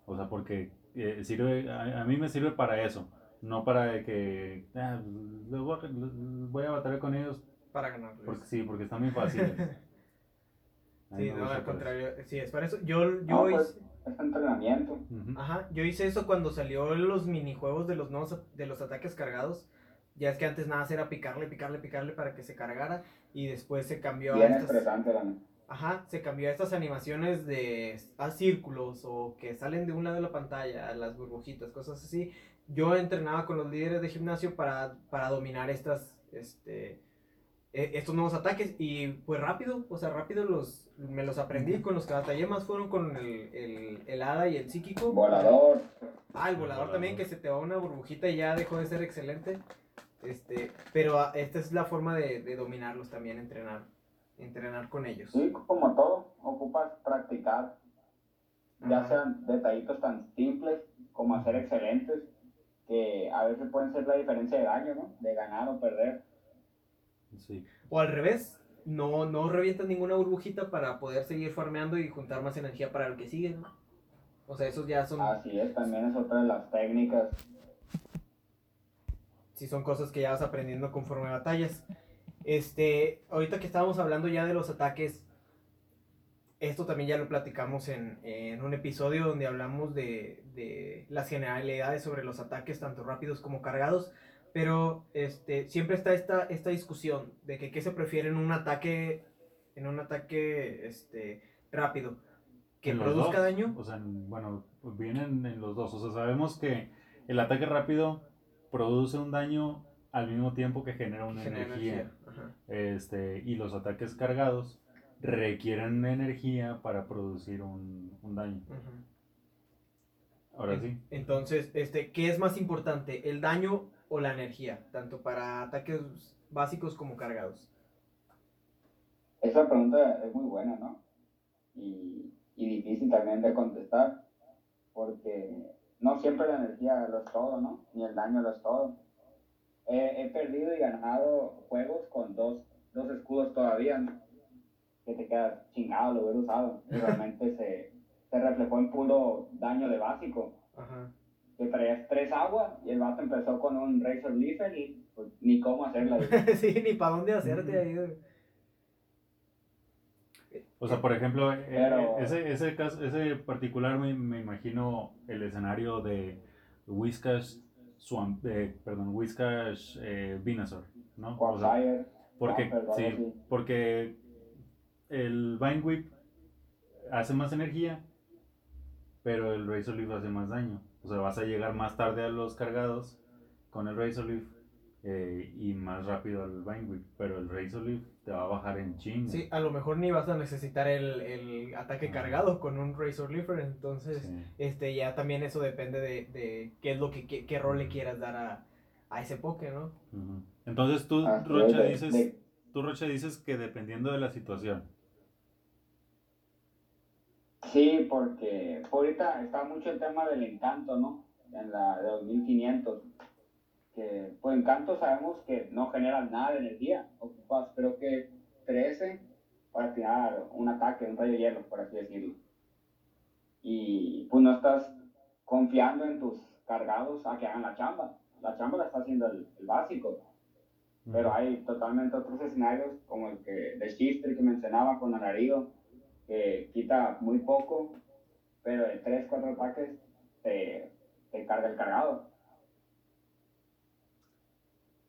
B: O sea, porque eh, sirve, a, a mí me sirve para eso. No para que ah, voy a batallar con ellos.
A: Para ganarles.
B: Porque sí, porque están muy fáciles. A
A: Sí, no, al
B: por eso.
A: contrario, sí, es para eso. Yo, yo
C: No,
A: hice,
C: pues, es entrenamiento.
B: Ujú.
A: ajá, yo hice eso cuando salió los minijuegos de los nuevos, de los ataques cargados. Ya es que antes nada era picarle, picarle, picarle para que se cargara. Y después se cambió a
C: Bien
A: estas.
C: estresante, la neta.
A: Ajá, se cambió a estas animaciones de a círculos o que salen de un lado de la pantalla, a las burbujitas, cosas así. Yo entrenaba con los líderes de gimnasio para, para dominar estas, este, estos nuevos ataques y pues rápido, o sea, rápido los, me los aprendí. Con los que batallé más fueron con el, el, el hada y el psíquico.
C: Volador.
A: Ah, el
B: El
A: volador
B: volador.
A: también, que se te va una burbujita y ya dejó de ser excelente. Este, pero ah, esta es la forma de, de dominarlos también, entrenar, entrenar con ellos.
C: Sí, como todo, ocupas practicar. Ya
A: Ajá.
C: sean detallitos tan simples como hacer excelentes, que a veces pueden ser la diferencia de daño, ¿no? De ganar o perder.
B: Sí.
A: O al revés, no, no revientas ninguna burbujita para poder seguir farmeando y juntar más energía para el que sigue, ¿no? O sea, esos ya son,
C: Así es, también es otra de las técnicas.
A: sí son cosas que ya vas aprendiendo conforme batallas. Este, ahorita que estábamos hablando ya de los ataques, esto también ya lo platicamos en, en un episodio donde hablamos de, de las generalidades sobre los ataques, tanto rápidos como cargados. Pero este, siempre está esta, esta discusión de que qué se prefiere en un ataque, en un ataque este, rápido. Que produzca
B: dos.
A: daño.
B: O sea, en- bueno, pues vienen en los dos. O sea, sabemos que el ataque rápido produce un daño al mismo tiempo que genera una
A: genera
B: energía. Este, y los ataques cargados requieren energía para producir un, un daño. Ahora sí.
A: Entonces, este, ¿qué es más importante, el daño o la energía? Tanto para ataques básicos como cargados.
C: Esa pregunta es muy buena, ¿no? Y, y difícil también de contestar, porque no siempre la energía lo es todo, ¿no? Ni el daño lo es todo. He, he perdido y ganado juegos con dos, dos escudos todavía, ¿no? Que te quedas chingado, lo hubiera usado. Y realmente se, se reflejó en puro daño de básico.
A: Ajá.
C: Que traías tres agua y el vato empezó con un Razor Leafer y pues, ni cómo hacerla.
A: sí, ni para dónde hacerte ahí.
B: O sea, por ejemplo, eh,
C: Pero-
B: ese, ese caso, ese particular me, me imagino el escenario de Whiskas Swamp, eh, perdón, Whiskas eh, Venusaur, ¿no? O sea,
C: Quagfire,
B: porque, sí, porque el Vine Whip hace más energía, pero el Razor Leaf hace más daño. O sea, vas a llegar más tarde a los cargados con el Razor Leaf eh, y más rápido al Vine Whip, pero el Razor Leaf te va a bajar en chinga.
A: Sí, a lo mejor ni vas a necesitar el, el ataque
B: Ajá.
A: cargado con un Razor Leafer, entonces
B: Sí.
A: este ya también eso depende de, de qué es lo que qué, qué rol le quieras dar a, a ese poke, ¿no?
B: Entonces tú,
C: es,
B: Rocha,
C: de-
B: dices,
C: de-
B: tú, Rocha, dices que dependiendo de la situación.
C: Sí, porque ahorita está mucho el tema del encanto, ¿no? En la de 2500. Que, pues encanto sabemos que no generan nada de energía. Ocupas, creo que 13 para tirar un ataque, un rayo de hielo, por así decirlo. Y pues no estás confiando en tus cargados a que hagan la chamba. La chamba la está haciendo el, el básico. Pero hay totalmente otros escenarios, como el que de Shifter que mencionaba con Alarido, que quita muy poco, pero de 3, 4 ataques te, te carga el cargado.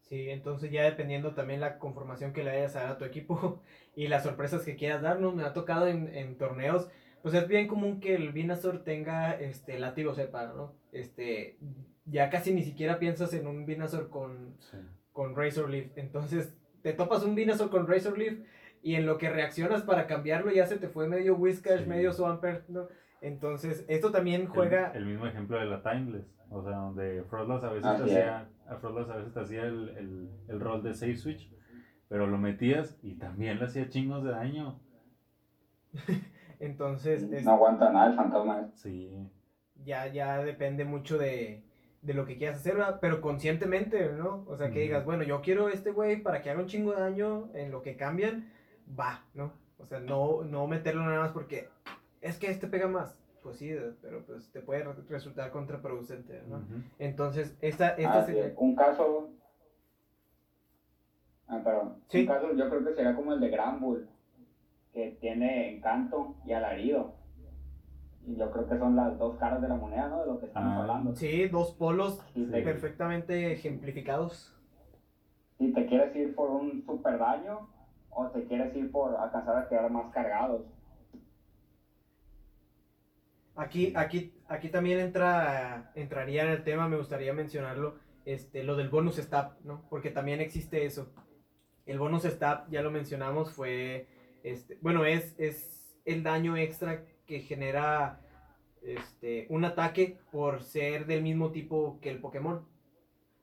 A: Sí, entonces ya dependiendo también la conformación que le vayas a dar a tu equipo y las sorpresas que quieras dar, ¿no? Me ha tocado en, en torneos, pues es bien común que el Venusaur tenga este látigo separo, ¿no? Este, ya casi ni siquiera piensas en un Venusaur con,
B: Sí.
A: con Razor Leaf. Entonces, te topas un Venusaur con Razor Leaf y en lo que reaccionas para cambiarlo ya se te fue medio Whiscash,
B: Sí.
A: medio Swampert, ¿no? Entonces, esto también juega...
B: El, el mismo ejemplo de la Timeless. O sea, donde Frostlass a veces
C: Así
B: te
C: es.
B: hacía, a Frostlass a veces te hacía el, el, el rol de save switch, pero lo metías y también le hacía chingos de daño.
A: Entonces, es-
C: No aguanta nada el fantasma. ese.
B: Sí.
A: ya, ya depende mucho de, de lo que quieras hacer, ¿verdad? pero conscientemente, ¿no? O sea, que digas, bueno, yo quiero este güey para que haga un chingo de daño en lo que cambian, va, ¿no? O sea, no, no meterlo nada más porque es que este pega más. Pues sí, pero pues te puede re- resultar contraproducente, ¿no? Entonces, esta, esta
C: Así
A: sería-
C: es. Un caso. Ah, perdón.
A: Sí.
C: Un caso yo creo que sería como el de Gran Bull, que tiene encanto y alarido. Y yo creo que son las dos caras de la moneda, ¿no? De lo que estamos
B: Ah.
C: hablando.
A: Sí, dos polos perfectamente ejemplificados.
C: si te quieres ir por un super daño o te quieres ir por alcanzar a quedar más cargados.
A: Aquí, aquí, aquí también entra, entraría en el tema, me gustaría mencionarlo, este, lo del bonus stab, ¿no? Porque también existe eso. El bonus stab, ya lo mencionamos, fue, este, bueno, es, es el daño extra que genera este, un ataque por ser del mismo tipo que el Pokémon.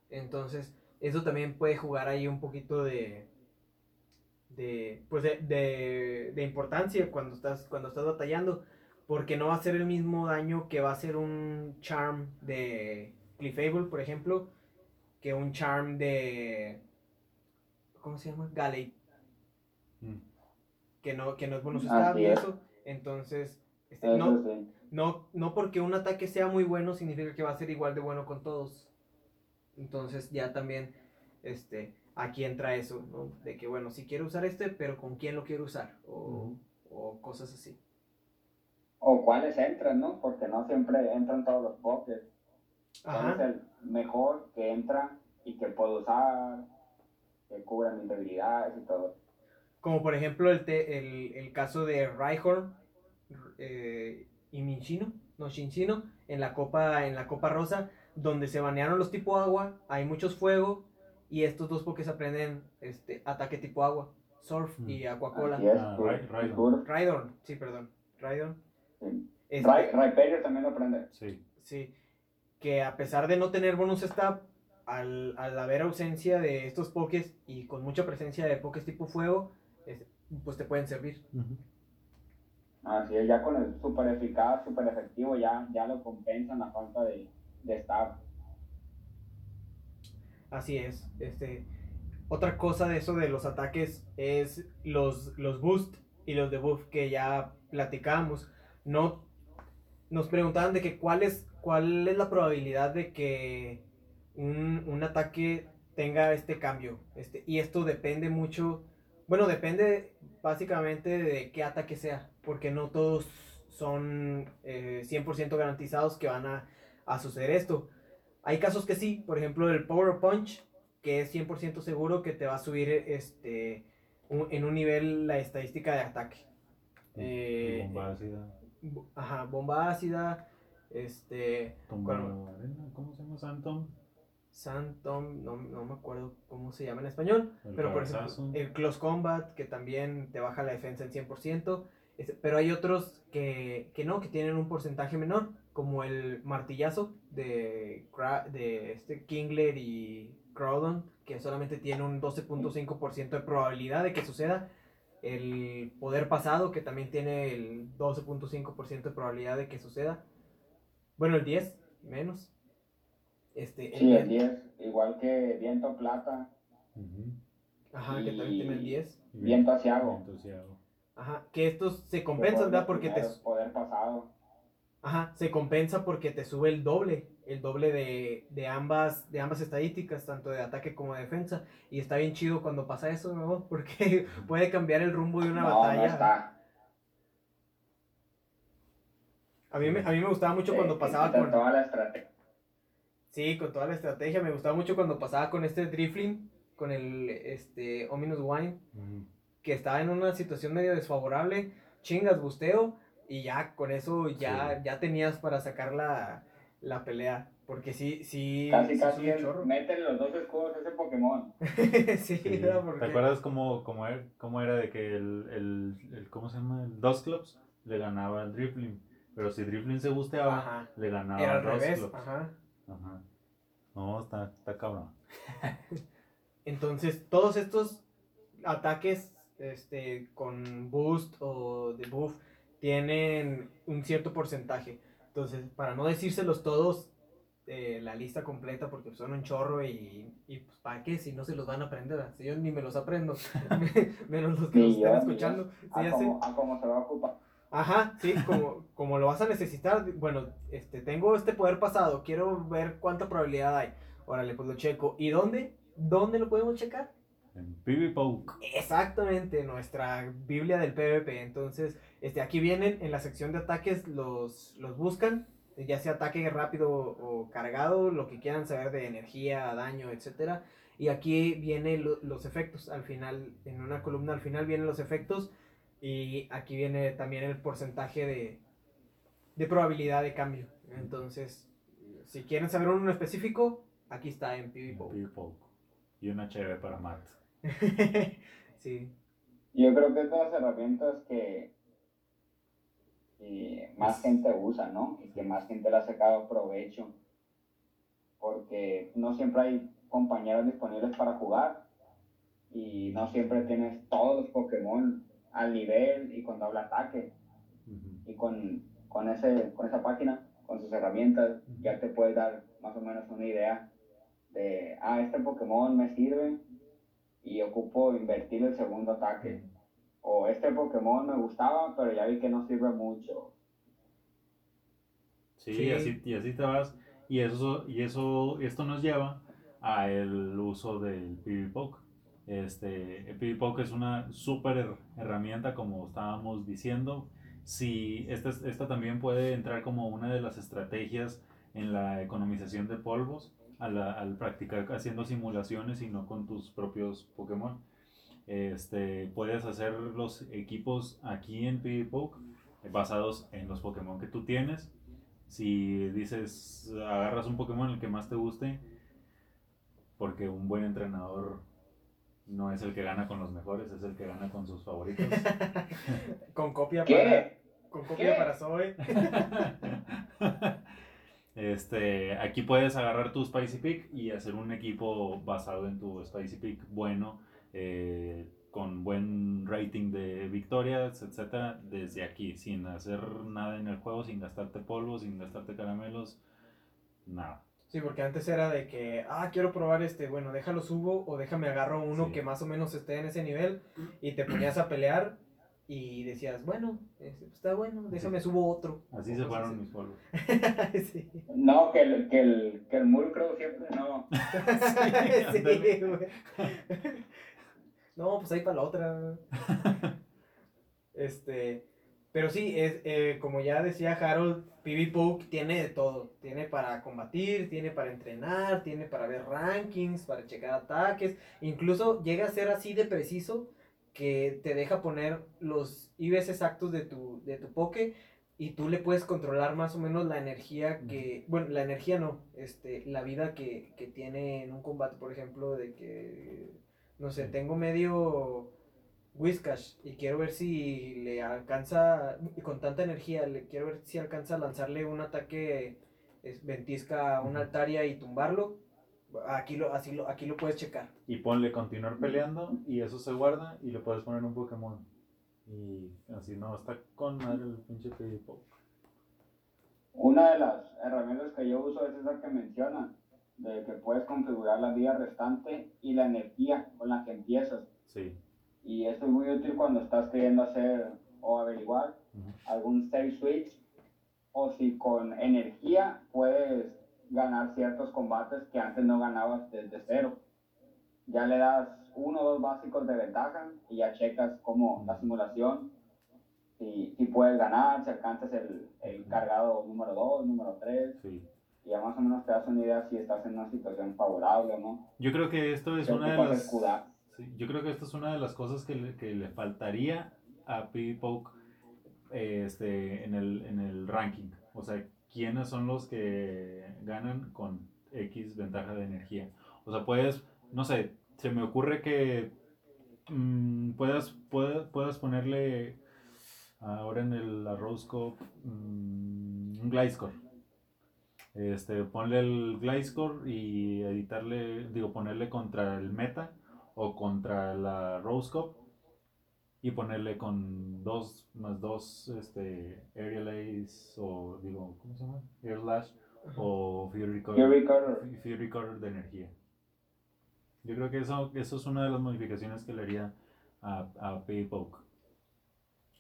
A: Entonces, eso también puede jugar ahí un poquito de, de, pues de, de, de importancia cuando estás, cuando estás batallando porque no va a ser el mismo daño que va a ser un charm de Clefable, por ejemplo, que un charm de ¿cómo se llama? Galley,
B: Mm.
A: que no que no es bonus stab y
C: es.
A: eso. Entonces, este,
C: Eso
A: no,
C: sí.
A: no no porque un ataque sea muy bueno significa que va a ser igual de bueno con todos. Entonces, ya también este aquí entra eso, ¿no? De que bueno, si quiero usar este, pero con quién lo quiero usar o, o cosas así.
C: O cuáles entran, ¿no? Porque no siempre entran todos los pokés. ¿Cuál es el mejor que entra y que puedo usar, que cubra mis debilidades y todo?
A: Como por ejemplo el, te- el, el caso de Rhyhorn eh, y Minchino, no Shinchino, en la copa, en la copa rosa, donde se banearon los tipo agua, hay muchos fuego, y estos dos pokés aprenden este, ataque tipo agua, Surf y
B: Mm.
A: Aquacola.
B: Ah, Raidon.
C: Tur-
A: Rhydon, sí, perdón, Rhydon.
C: sí.
A: Este,
C: Rhyperior también lo aprende.
B: Sí.
A: Sí. Que a pesar de no tener bonus stab, al, al haber ausencia de estos pokés y con mucha presencia de pokés tipo fuego, es- pues te pueden servir.
C: Así es, ya con el super eficaz, super efectivo, ya, ya lo compensan la falta de, de stab.
A: Así es. Este, otra cosa de eso de los ataques es los, los boost y los debuff que ya platicamos. No, nos preguntaban de que cuál es, cuál es la probabilidad de que un, un ataque tenga este cambio. Este, y esto depende mucho, bueno, depende básicamente de qué ataque sea, porque no todos son eh, 100% garantizados que van a, a suceder esto. Hay casos que sí, por ejemplo el Power Punch, que es 100% seguro que te va a subir este, un- en un nivel la estadística de ataque. Eh,
B: Bomba ácida,
A: Ajá, bomba ácida, este, bueno.
B: ¿cómo se llama? Santom.
A: Santom, no, no me acuerdo cómo se llama en español,
B: El
A: pero por ejemplo, el Close Combat, que también te baja la defensa en 100%, este, pero hay otros que, que no, que tienen un porcentaje menor, como el martillazo de, de este Kingler y Crowdon, que solamente tiene un 12.5% de probabilidad de que suceda. El poder pasado, que también tiene el 12.5% de probabilidad de que suceda. Bueno, el 10, menos. Este,
C: Sí, el 10, igual que viento plata.
A: Ajá, que también tiene el 10.
B: Y
C: Viento asiago.
B: viento asiago.
A: Ajá, que estos se compensan, ¿verdad? Porque te,
C: Poder pasado.
A: Ajá, se compensa porque te sube el doble, el doble de, de ambas, de ambas estadísticas, tanto de ataque como de defensa. Y está bien chido cuando pasa eso, ¿no? Porque puede cambiar el rumbo de una
C: no, no
A: batalla.
C: está.
A: A mí, me, a mí me gustaba mucho cuando
C: Eh,
A: pasaba con...
C: toda la estrategia.
A: Sí, con toda la estrategia. Me gustaba mucho cuando pasaba con este Drifling, con el este, Ominous Wine. Que estaba en una situación medio desfavorable, chingas, busteo, y ya con eso ya,
B: Sí.
A: ya tenías para sacar la, la pelea. Porque sí, sí,
C: Casi,
A: sí
C: casi es,
A: chorro.
C: métele los dos escudos a ese Pokémon.
A: sí,
B: Sí.
A: ¿verdad? Porque-
B: ¿Te acuerdas cómo, cómo, era, cómo era de que el, el, el- ¿cómo se llama? El Dusclops le ganaba al Drifling. Pero si Drifling se busteaba,
A: Ajá.
B: le ganaba
A: Era al
B: al
A: revés.
B: Dusclops.
A: Ajá.
B: Ajá. No, está, está cabrón.
A: Entonces, todos estos ataques este, con boost o debuff tienen un cierto porcentaje. Entonces, para no decírselos todos, eh, la lista completa, porque son un chorro y, y pues, ¿para qué? Si no se los van a aprender. Si yo ni me los aprendo, menos los que
C: Ni
A: los están escuchando. Sí,
C: A
A: ya
C: como, a como se va a ocupar.
A: Ajá, sí, como, como lo vas a necesitar, bueno, este, tengo este poder pasado, quiero ver cuánta probabilidad hay. Órale, pues lo checo. ¿Y dónde? ¿Dónde lo podemos checar?
B: En PvPoke.
A: Exactamente, nuestra Biblia del PvP. Entonces, este, aquí vienen en la sección de ataques, los, los buscan, ya sea ataque rápido o cargado, lo que quieran saber de energía, daño, etcétera. Y aquí vienen lo- los efectos al final, en una columna al final vienen los efectos y aquí viene también el porcentaje de, de probabilidad de cambio. Entonces, si quieren saber uno específico, aquí está en
B: En
A: PvP.
B: PvPoke. Y una chévere para Matt.
A: sí.
C: Yo creo que es de las herramientas que, que más gente usa, ¿no? Y que más gente le ha sacado provecho. Porque no siempre hay compañeros disponibles para jugar. Y no siempre tienes todos los Pokémon al nivel y con doble ataque. Y con, con, ese, con esa página, con sus herramientas, ya te puedes dar más o menos una idea de, ah, este Pokémon me sirve y ocupo invertir el segundo ataque. O este Pokémon me gustaba, pero ya vi que no sirve mucho.
B: Sí,
A: Sí.
B: Y, así, y así te vas. Y eso, y eso, esto nos lleva a el uso del PvPoke. Este, el PvPoke es una súper her- herramienta, como estábamos diciendo. Si esta, es- esta también puede entrar como una de las estrategias en la economización de polvos al, al practicar haciendo simulaciones y no con tus propios Pokémon. Este, puedes hacer los equipos aquí en PvPoke basados en los Pokémon que tú tienes. Si dices, agarras un Pokémon el que más te guste, porque un buen entrenador no es el que gana con los mejores, es el que gana con sus favoritos.
A: con copia para con copia
C: ¿Qué?
A: para Zoe.
B: Este, aquí puedes agarrar tu Spicy Pick y hacer un equipo basado en tu Spicy Pick bueno, eh, con buen rating de victorias, etcétera, desde aquí, sin hacer nada en el juego, sin gastarte polvo, sin gastarte caramelos, nada.
A: Sí, porque antes era de que, ah, quiero probar este, bueno, déjalo subo o déjame agarro uno
B: Sí.
A: que más o menos esté en ese nivel y te ponías a pelear y decías, bueno, este, está bueno, déjame subo otro.
B: Así se fueron mis polvos.
A: sí.
C: No, que el, que el, que el siempre no.
A: sí. No, pues ahí para la otra. Este, pero sí, es, eh, como ya decía Harold, PB Poke tiene de todo. Tiene para combatir, tiene para entrenar, tiene para ver rankings, para checar ataques. Incluso llega a ser así de preciso que te deja poner los IVs exactos de tu, de tu Poke y tú le puedes controlar más o menos la energía que, bueno, la energía no, este, la vida que, que tiene en un combate, por ejemplo, de que, no sé, tengo medio Whiscash y quiero ver si le alcanza, y con tanta energía, le quiero ver si alcanza a lanzarle un ataque es, ventisca a una altaria y tumbarlo. Aquí lo, así lo, aquí lo puedes checar.
B: Y ponle continuar peleando y eso se guarda y le puedes poner un Pokémon. Y así no, está con madre el pinche Pidgeot.
C: Una de las herramientas que yo uso es esa que menciona, de que puedes configurar la vida restante y la energía con la que empiezas.
B: Sí.
C: Y esto es muy útil cuando estás queriendo hacer o averiguar algún save switch o si con energía puedes ganar ciertos combates que antes no ganabas desde cero. Ya le das uno o dos básicos de ventaja y ya checas como la simulación, si, si puedes ganar, si alcanzas el, el cargado número 2, número 3,
B: Sí.
C: y ya más o menos te das una idea si estás en una situación favorable o no.
B: Yo creo que esto es una de las. sí, yo creo que esto es una de las cosas que le, que le faltaría a Pidgeot este, en, el, en el ranking. O sea, quiénes son los que ganan con X ventaja de energía. O sea, puedes, no sé, se me ocurre que mm, puedas, puedas, puedas ponerle ahora en el Rose Cup, mm, un Gliscor. Este, ponle el Gliscor y editarle, digo, ponerle contra el meta o contra la Rose Cup y ponerle con dos más dos este, Aerial Ace o digo, ¿cómo se llama? Air Slash o Fury Cutter,
C: Fury Cutter.
B: Fury Cutter de energía. Yo creo que eso, eso es una de las modificaciones que le haría a, a Paypoke.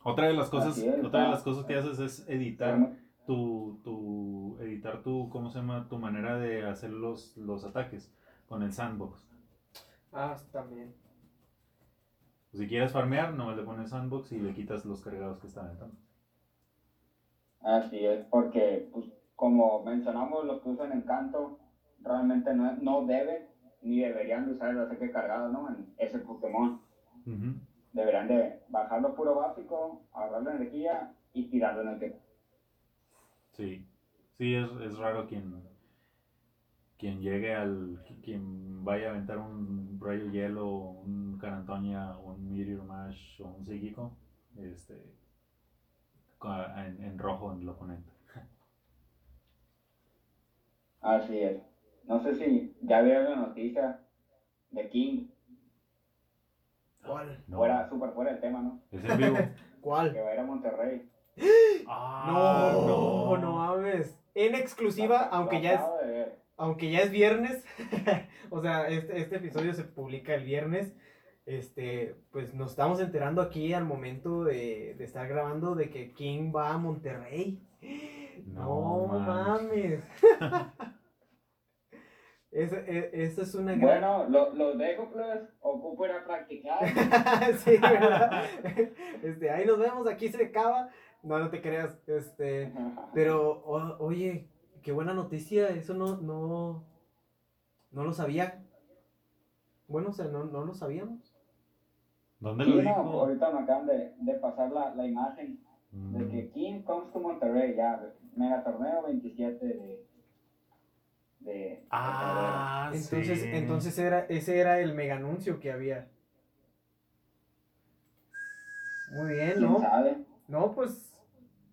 B: Otra de las cosas,
C: es,
B: otra de las cosas que haces es editar tu, tu editar tu, ¿cómo se llama? Tu manera de hacer los, los ataques con el sandbox.
A: Ah, también.
B: Si quieres farmear, nomás le pones sandbox y le quitas los cargados que están aventando.
C: Así es, porque pues, como mencionamos, los que usan encanto realmente no, no deben ni deberían de usar el ataque cargado ¿no? en ese Pokémon.
B: Ujú.
C: Deberían de bajarlo puro básico, agarrar la energía y tirarlo en el que...
B: Sí, sí, es, es raro quien, quien llegue al, quien vaya a aventar un rayo hielo, un carantoña, un meteor mash o un psíquico, este, en, en rojo en el oponente.
C: Así es. No sé si ya vieron la noticia de King,
A: ¿Cuál?
B: No,
C: fuera, súper fuera del tema, ¿no?
B: es en vivo.
A: ¿Cuál?
C: Que va a ir a Monterrey.
B: Ah,
A: No, no mames. En exclusiva, aunque ya es,
C: acabo de ver.
A: Aunque ya es viernes, o sea, este, este episodio se publica el viernes. Este, pues nos estamos enterando aquí al momento de, de estar grabando de que King va a Monterrey. No,
B: No
A: mames. Esa e- es una gran.
C: Bueno, lo, lo dejo, pues, ocupo ir a practicar.
A: sí, ¿verdad? Este, ahí nos vemos, aquí se acaba. No, no te creas. Este, pero, o- oye, qué buena noticia. Eso no, no, no lo sabía. Bueno, o sea, no, no lo sabíamos.
B: ¿Dónde
C: Sí,
B: lo
C: no,
B: dijo?
C: ahorita me acaban de, de pasar la, la imagen de
B: Mm,
C: que King comes to Monterrey, ya, mega torneo 27 de... de
B: Ah,
A: Entonces,
B: sí.
A: entonces era, ese era el mega anuncio que había. Muy bien,
C: ¿Quién
A: ¿no?
C: sabe?
A: No, pues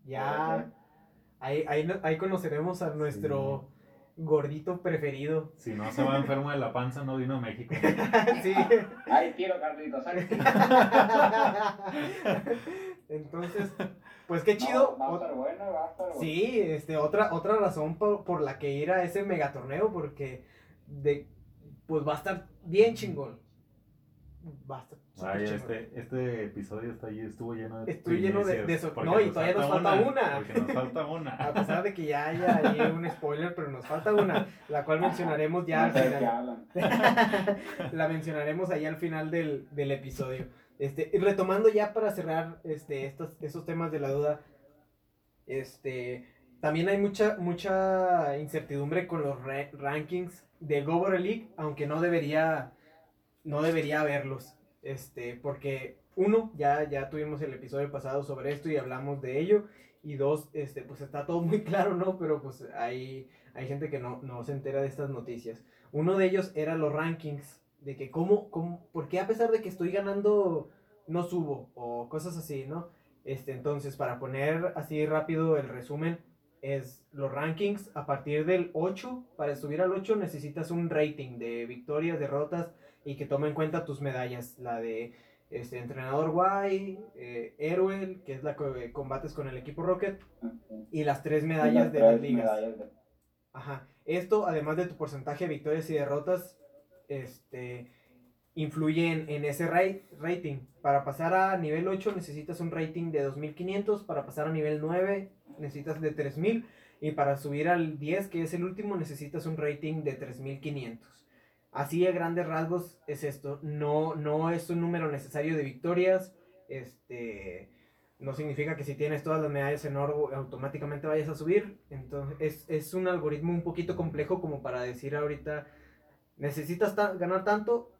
A: ya. Ahí, ahí, no- ahí conoceremos a nuestro gordito preferido.
B: Si no se va enfermo de la panza, no vino a México.
A: sí.
C: Ay, tiro, Carlitos.
A: Entonces, pues qué
C: No,
A: chido.
C: va a estar bueno, va a estar bueno.
A: Sí, este, otra, otra razón por, por la que ir a ese megatorneo, porque de, pues va a estar bien chingón. Va a estar chingón.
B: este, este episodio está, ahí- estuvo lleno de
A: Estuvo lleno de- no, y todavía nos falta una.
B: Porque nos falta
A: A pesar de que ya haya ahí un spoiler, pero nos falta una, la cual mencionaremos ya al final. la mencionaremos ahí al final del, del episodio. Este, y retomando ya para cerrar este, estos, esos temas de la duda, este, también hay mucha, mucha incertidumbre con los ra- rankings de Gover League, aunque no debería, no debería haberlos. Este, porque uno, ya, ya tuvimos el episodio pasado sobre esto y hablamos de ello. Y dos, este, pues está todo muy claro, ¿no? Pero pues hay, hay gente que no, no se entera de estas noticias. Uno de ellos era los rankings, de que cómo, cómo, por qué a pesar de que estoy ganando no subo o cosas así, ¿no? Este, entonces, para poner así rápido el resumen, es los rankings a partir del 8, para subir al 8 necesitas un rating de victorias, derrotas y que tome en cuenta tus medallas, la de este, entrenador guay, eh, héroe, que es la que combates con el equipo Rocket, y las tres medallas
C: Las
A: de las
C: tres
A: ligas.
C: medallas de-
A: Ajá. Esto, además de tu porcentaje de victorias y derrotas, este, influye en, en ese ra- rating. Para pasar a nivel 8 necesitas un rating de 2500, para pasar a nivel 9 necesitas de 3000 y para subir al 10, que es el último, necesitas un rating de 3500. Así a grandes rasgos es esto. No, no es un número necesario de victorias. Este no significa que si tienes todas las medallas en oro automáticamente vayas a subir. Entonces es, es un algoritmo un poquito complejo como para decir ahorita necesitas ta- ganar tanto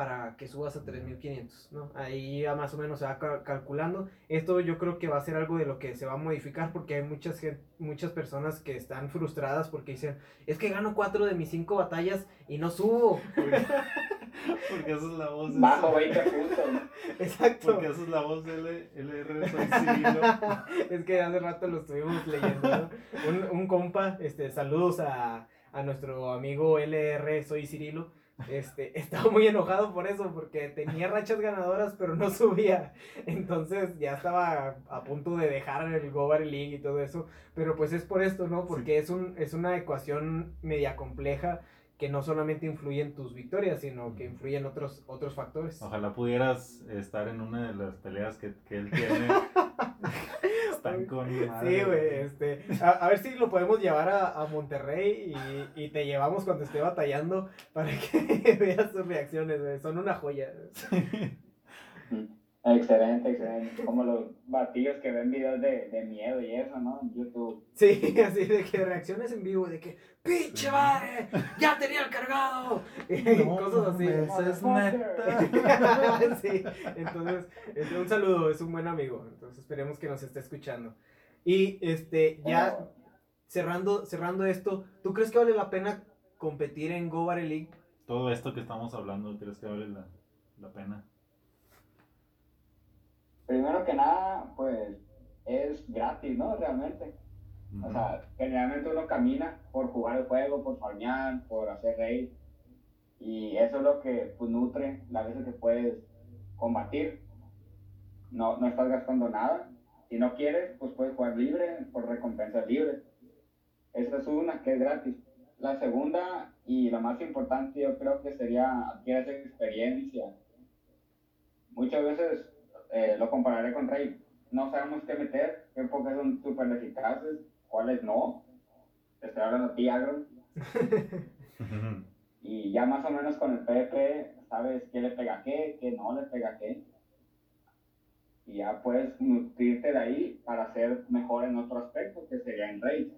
A: para que subas a 3500, ¿no? Ahí ya más o menos se va ca- calculando. Esto yo creo que va a ser algo de lo que se va a modificar porque hay muchas muchas personas que están frustradas porque dicen, es que gano cuatro de mis cinco batallas y no subo.
B: Porque esa es la voz de
C: Bajo 20 puntos.
A: Exacto.
B: Porque esa es la voz del LR soy Cirilo.
A: es que hace rato lo estuvimos leyendo. ¿no? Un, un compa, este, saludos a, a nuestro amigo LR, soy Cirilo. Este, estaba muy enojado por eso, porque tenía rachas ganadoras, pero no subía. Entonces ya estaba a punto de dejar el Gobar League y todo eso. Pero pues es por esto, ¿no? Porque es, un, es una ecuación media compleja que no solamente influye en tus victorias, sino que influye en otros, otros factores.
B: Ojalá pudieras estar en una de las peleas que, que él tiene. Están con madre.
A: Sí, güey, este, a, a ver si lo podemos llevar a, a Monterrey y, y te llevamos cuando esté batallando para que veas sus reacciones, güey, son una joya.
C: Excelente, excelente. Como los batidos que ven videos de, de miedo y eso, ¿no? En YouTube.
A: Sí, así de que reacciones en vivo, de que, pinche madre, ya tenía el cargado, y
B: No,
A: cosas así.
B: Esa es neta.
A: sí, entonces, este, un saludo, es un buen amigo, entonces esperemos que nos esté escuchando. Y este, ya
C: Oh,
A: cerrando, cerrando esto, ¿tú crees que vale la pena competir en Go Battle League?
B: Todo esto que estamos hablando, ¿crees que vale la, la pena?
C: Primero que nada, pues es gratis, ¿no? Realmente. O sea, generalmente uno camina por jugar el juego, por farmear, por hacer raid. Y eso es lo que pues, nutre las veces que puedes combatir. No, no estás gastando nada. Si no quieres, pues puedes jugar libre, por recompensas libres. Esa es una que es gratis. La segunda y la más importante yo creo que sería adquirir experiencia. Muchas veces eh, lo compararé con Raid. No sabemos qué meter, qué pokés son súper eficaces, cuáles no. Te estoy hablando a ti, Agro. Y ya más o menos con el PvP sabes qué le pega a qué, qué no le pega a qué. Y ya puedes nutrirte de ahí para ser mejor en otro aspecto, que sería en Raid.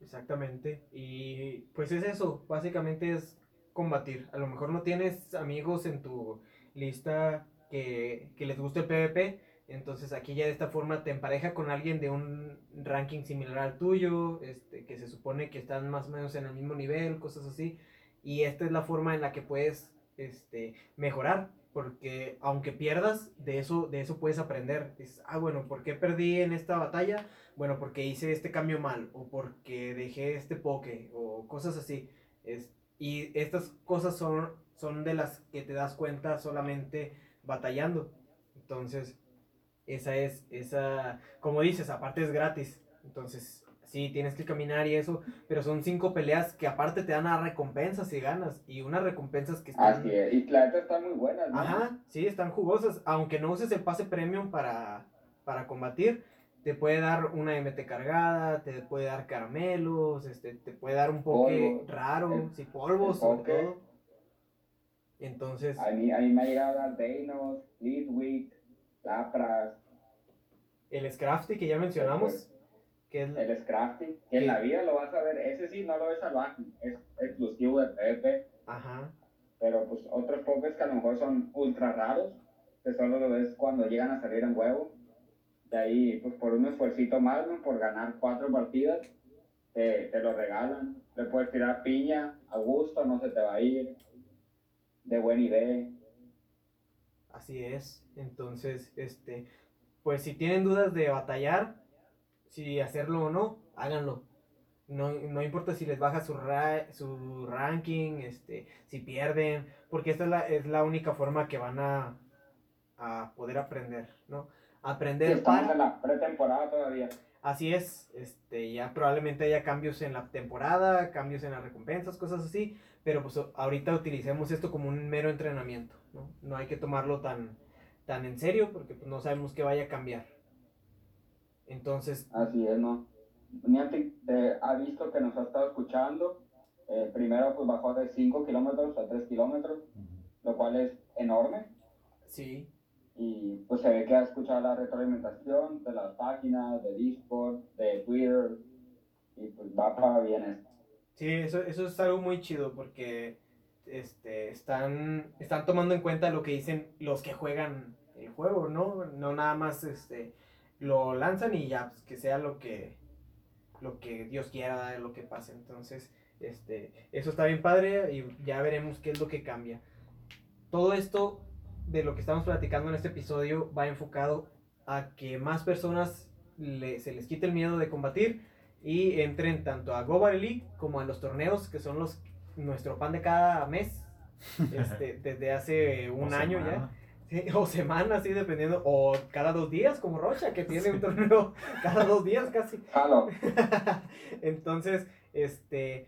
A: Exactamente. Y pues es eso, básicamente es combatir. A lo mejor no tienes amigos en tu lista que, que les guste el PvP, entonces aquí ya de esta forma te empareja con alguien de un ranking similar al tuyo, este, que se supone que están más o menos en el mismo nivel, cosas así. Y esta es la forma en la que puedes este, mejorar. Porque aunque pierdas, de eso, de eso puedes aprender. Dices, ah, bueno, ¿por qué perdí en esta batalla? Bueno, porque hice este cambio mal, o porque dejé este poke, o cosas así. Es, y estas cosas son, son de las que te das cuenta solamente batallando. Entonces, esa es, esa, como dices, aparte es gratis. Entonces, sí, tienes que caminar y eso, pero son cinco peleas que aparte te dan a recompensas y ganas, y unas recompensas que
C: están... Así es, y la neta están muy buenas, ¿no?
A: Ajá, sí, están jugosas, aunque no uses el pase premium para, para combatir, te puede dar una MT cargada, te puede dar caramelos, este, te puede dar un poco raro, sí, polvos sobre todo. Entonces...
C: A mí, a mí me ha llegado a Deinos, Lidwick, Lapras.
A: El Scrafty que ya mencionamos.
C: Pues, el Scrafty, que en la vida lo vas a ver, ese sí no lo ves salvaje, es exclusivo de PvP.
A: Ajá.
C: Pero pues otros pokés que a lo mejor son ultra raros, que solo lo ves cuando llegan a salir en huevo. De ahí, pues por un esfuercito más, por ganar cuatro partidas, te, te, lo regalan. Le puedes tirar piña a gusto, no se te va a ir. De buena idea.
A: Así es. Entonces, este, pues si tienen dudas de batallar, si hacerlo o no, háganlo. No, no importa si les baja su, su ranking, este, si pierden, porque esta es la, es la única forma que van a, a poder aprender, ¿no? Aprender
C: estamos en la pretemporada todavía.
A: Así es, este, ya probablemente haya cambios en la temporada, cambios en las recompensas, cosas así, pero pues ahorita utilicemos esto como un mero entrenamiento, ¿no? No hay que tomarlo tan, tan en serio porque pues, no sabemos qué vaya a cambiar. Entonces...
C: Así es, ¿no? Niantic te ha visto que nos ha estado escuchando. Eh, primero pues bajó de 5 kilómetros a 3 kilómetros, lo cual es enorme.
A: Sí.
C: Y pues se ve que ha escuchado la retroalimentación de las páginas, de Discord, de Twitter, y pues va para bien esto.
A: Sí, eso, eso es algo muy chido porque este, están, están tomando en cuenta lo que dicen los que juegan el juego, ¿no? No nada más este, lo lanzan y ya, pues, que sea lo que, lo que Dios quiera, lo que pase. Entonces, este, eso está bien padre y ya veremos qué es lo que cambia. Todo esto de lo que estamos platicando en este episodio va enfocado a que más personas se les quite el miedo de combatir y entren tanto a Go League como a los torneos que son los nuestro pan de cada mes este, desde hace un año ya. o semana, así dependiendo, o cada dos días, como Rocha, que tiene un torneo cada dos días casi. Entonces, este,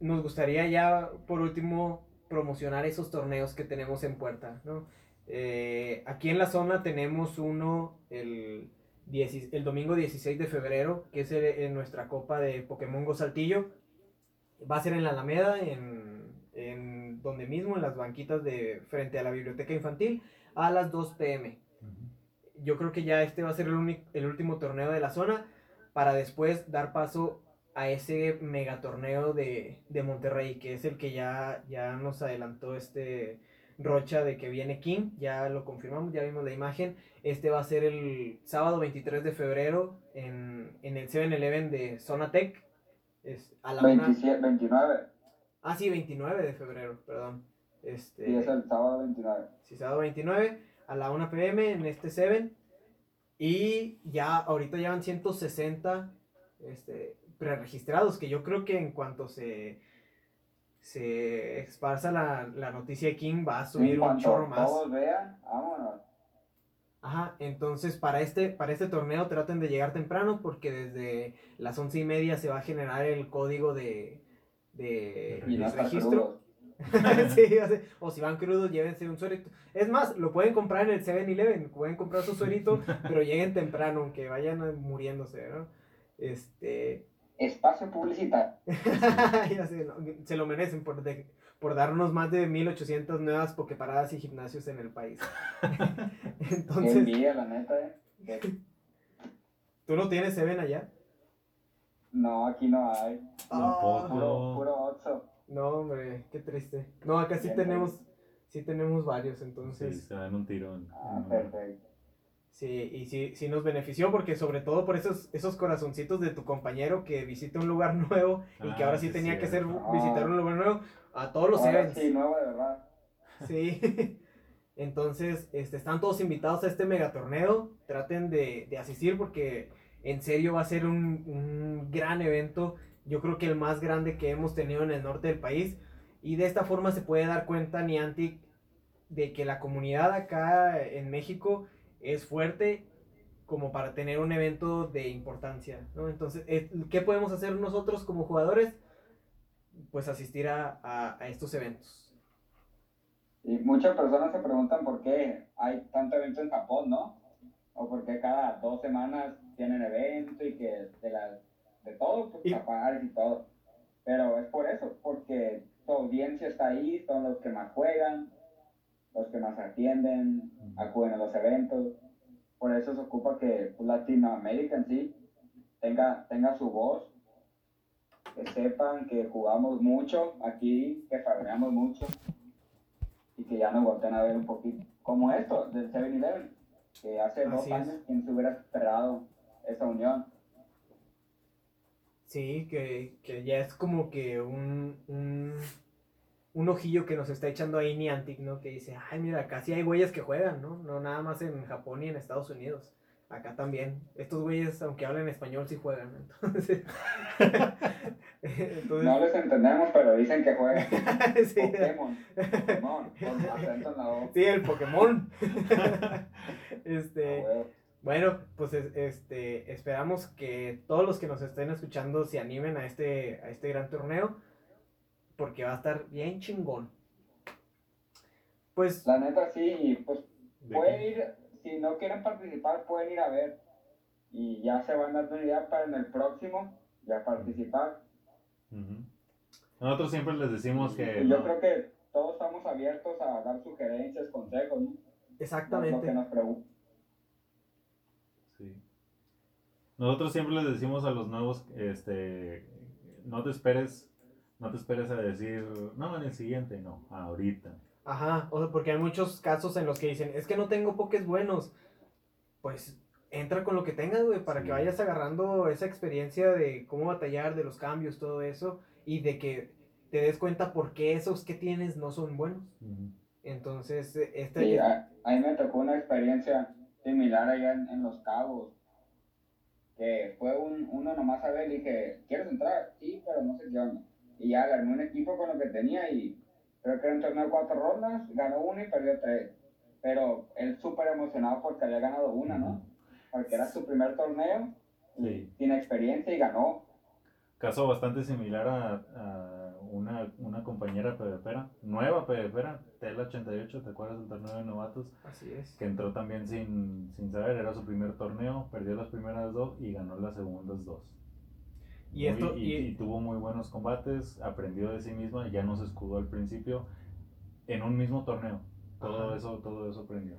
A: nos gustaría ya, por último, promocionar esos torneos que tenemos en puerta, ¿no? Eh, aquí en la zona tenemos uno el, el domingo 16 de febrero, que es en nuestra copa de Pokémon Go Saltillo. Va a ser en la Alameda, en en donde mismo, en las banquitas de frente a la biblioteca infantil, a las 2 pm. Yo creo que ya este va a ser el, el último torneo de la zona para después dar paso a ese megatorneo de, de Monterrey, que es el que ya, ya nos adelantó este Rocha de que viene King, ya lo confirmamos, ya vimos la imagen. Este va a ser el sábado 23 de febrero en, en el 7-Eleven de Zona Tech. Es a la
C: 27, 29.
A: Ah, sí, 29 de febrero, perdón. Este,
C: sí, es el sábado 29.
A: Sí, sábado 29 a la 1 pm en este 7. Y ya ahorita llevan 160 este, preregistrados, que yo creo que en cuanto se, se esparza la, la noticia de King va a subir un chorro más.
C: Todos vean, vámonos.
A: Ajá, entonces para este, para este torneo traten de llegar temprano porque desde las once y media se va a generar el código de, de, registro. o si van crudos, llévense un suerito. Es más, lo pueden comprar en el 7-Eleven, pueden comprar su suerito, pero lleguen temprano, aunque vayan muriéndose, ¿no? Este...
C: Espacio publicitario.
A: se lo merecen por, por darnos más de 1800 nuevas pokeparadas y gimnasios en el país.
C: Entonces... Envidia, la neta, ¿eh?
A: ¿Tú no tienes Seven allá?
C: No, aquí no hay.
A: Ah,
C: puro, puro
A: No, hombre, qué triste. No, acá sí tenemos, sí tenemos varios, entonces.
B: Sí, se dan un tirón.
C: Ah, perfecto.
A: Sí, y sí, sí nos benefició porque sobre todo por esos, esos corazoncitos de tu compañero que visita un lugar nuevo y que ahora sí, tenía que ser visitar un lugar nuevo, a todos los
C: ahora Sí, nuevo de verdad.
A: Sí. Entonces, este, están todos invitados a este megatorneo. Traten de, de asistir porque en serio va a ser un, un, gran evento. Yo creo que el más grande que hemos tenido en el norte del país. Y de esta forma se puede dar cuenta Niantic de que la comunidad acá en México es fuerte como para tener un evento de importancia, ¿no? Entonces, ¿qué podemos hacer nosotros como jugadores? Pues asistir a, a, estos eventos.
C: Y muchas personas se preguntan por qué hay tanto evento en Japón, ¿no? O por qué cada dos semanas tienen evento y que de, la, de todo, pues, y, y todo. Pero es por eso, porque tu audiencia está ahí, son los que más juegan, los que más atienden, acuden a los eventos por eso se ocupa que Latinoamérica en sí tenga, tenga su voz, que sepan que jugamos mucho aquí, que farmeamos mucho y que ya nos volteen a ver un poquito. Como esto del 7-Eleven, que hace dos años, quien se hubiera esperado esa unión?
A: Sí, que, que ya es como que un, un un ojillo que nos está echando ahí Niantic, ¿no? Que dice, ay, mira, acá sí hay güeyes que juegan, ¿no? No nada más en Japón y en Estados Unidos. Acá también. Estos güeyes, aunque hablen español, sí juegan. Entonces,
C: No les entendemos, pero dicen que juegan. sí. Pokémon. Pokémon.
A: Sí, el Pokémon. este. Ah, bueno, pues este, esperamos que todos los que nos estén escuchando se animen a este, a este gran torneo porque va a estar bien chingón.
C: Pues. La neta sí, pues pueden ir, si no quieren participar, pueden ir a ver. Y ya se van dando una idea para en el próximo ya participar.
B: Nosotros siempre les decimos que.
C: yo creo que todos estamos abiertos a dar sugerencias, consejos, ¿no?
A: Exactamente.
C: nos
B: Sí. Nosotros siempre les decimos a los nuevos, este, no te esperes no te esperes a decir, no, en el siguiente, no, ahorita.
A: Ajá, o sea, porque hay muchos casos en los que dicen, es que no tengo pokés buenos. Pues entra con lo que tengas, güey, para que vayas agarrando esa experiencia de cómo batallar, de los cambios, todo eso, y de que te des cuenta por qué esos que tienes no son buenos. Entonces, este...
C: Sí, a, mí me tocó una experiencia similar allá en, Los Cabos, que fue un, uno nomás a ver y dije, ¿quieres entrar? Sí, pero no sé qué onda y ya ganó un equipo con lo que tenía y creo que era un torneo de cuatro rondas, ganó uno y perdió tres. Pero él súper emocionado porque había ganado una, ¿no? Porque era su primer torneo, sí. tiene experiencia y ganó.
B: Caso bastante similar a, una, una, compañera PvPera, nueva PvPera, Tel88, ¿te acuerdas del torneo de novatos?
A: Así es.
B: Que entró también sin, sin saber, era su primer torneo, perdió las primeras dos y ganó las segundas dos. Y, esto, y, tuvo muy buenos combates, aprendió de sí misma, ya no se escudó al principio en un mismo torneo. Todo eso, todo eso aprendió.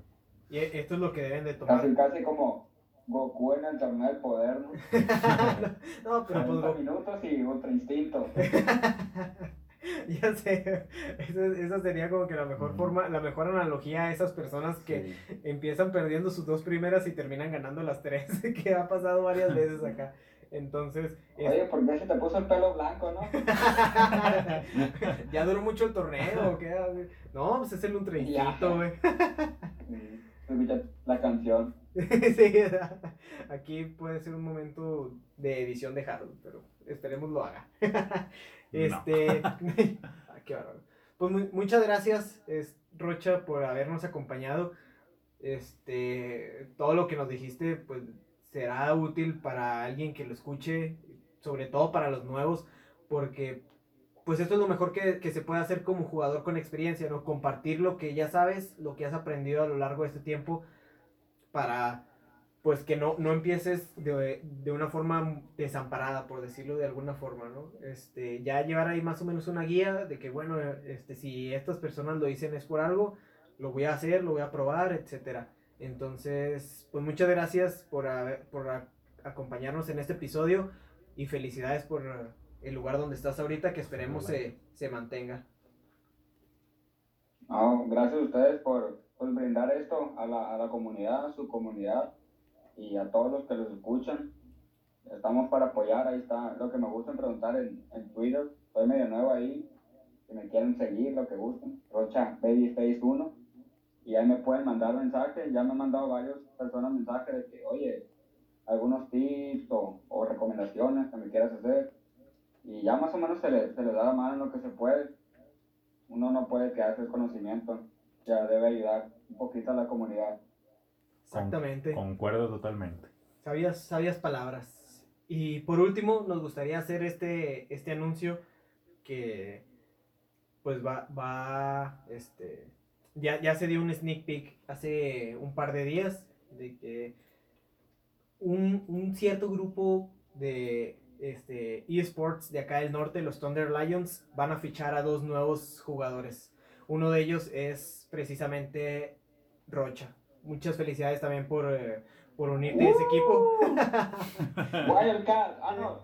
A: Y esto es lo que deben de tomar.
C: Casi, casi como Goku en el torneo del poder, ¿no?
A: no, pero pues
C: minutos y otro instinto.
A: ya sé, esa, sería como que la mejor forma, la mejor analogía a esas personas que empiezan perdiendo sus dos primeras y terminan ganando las tres, que ha pasado varias veces acá. Entonces.
C: Oye, ¿por qué se te puso el pelo blanco, no?
A: ya duró mucho el torneo, ¿qué? No, pues es el un güey.
C: la canción.
A: sí, aquí puede ser un momento de edición de Harold, pero esperemos lo haga. este. qué bárbaro. Pues muchas gracias, Rocha, por habernos acompañado. Este, todo lo que nos dijiste, pues será útil para alguien que lo escuche, sobre todo para los nuevos, porque pues esto es lo mejor que, se puede hacer como jugador con experiencia, ¿no? Compartir lo que ya sabes, lo que has aprendido a lo largo de este tiempo, para pues que no, no empieces de, una forma desamparada, por decirlo de alguna forma, ¿no? Este, ya llevar ahí más o menos una guía de que, bueno, este, si estas personas lo dicen es por algo, lo voy a hacer, lo voy a probar, etcétera. Entonces, pues muchas gracias por, por acompañarnos en este episodio y felicidades por el lugar donde estás ahorita, que esperemos se, se mantenga.
C: gracias a ustedes por, brindar esto a la, a la, comunidad, a su comunidad y a todos los que los escuchan. Estamos para apoyar, ahí está lo que me gusta preguntar en, en Twitter, soy medio nuevo ahí, si me quieren seguir, lo que gusten, Rocha Babyface 1, y ahí me pueden mandar mensajes, ya me han mandado varias personas mensajes de que, oye, algunos tips o, o recomendaciones que me quieras hacer, y ya más o menos se le, se le da la mano en lo que se puede. Uno no puede quedarse el conocimiento, ya debe ayudar un poquito a la comunidad.
A: Exactamente.
B: Concuerdo totalmente.
A: Sabias, sabias palabras. Y por último, nos gustaría hacer este, este anuncio que pues va, va, este, ya, ya se dio un sneak peek hace un par de días de que un, un cierto grupo de este, eSports de acá del norte, los Thunder Lions, van a fichar a dos nuevos jugadores. Uno de ellos es precisamente Rocha. Muchas felicidades también por, eh, por unirte a ese equipo.
C: Wildcat, ah no,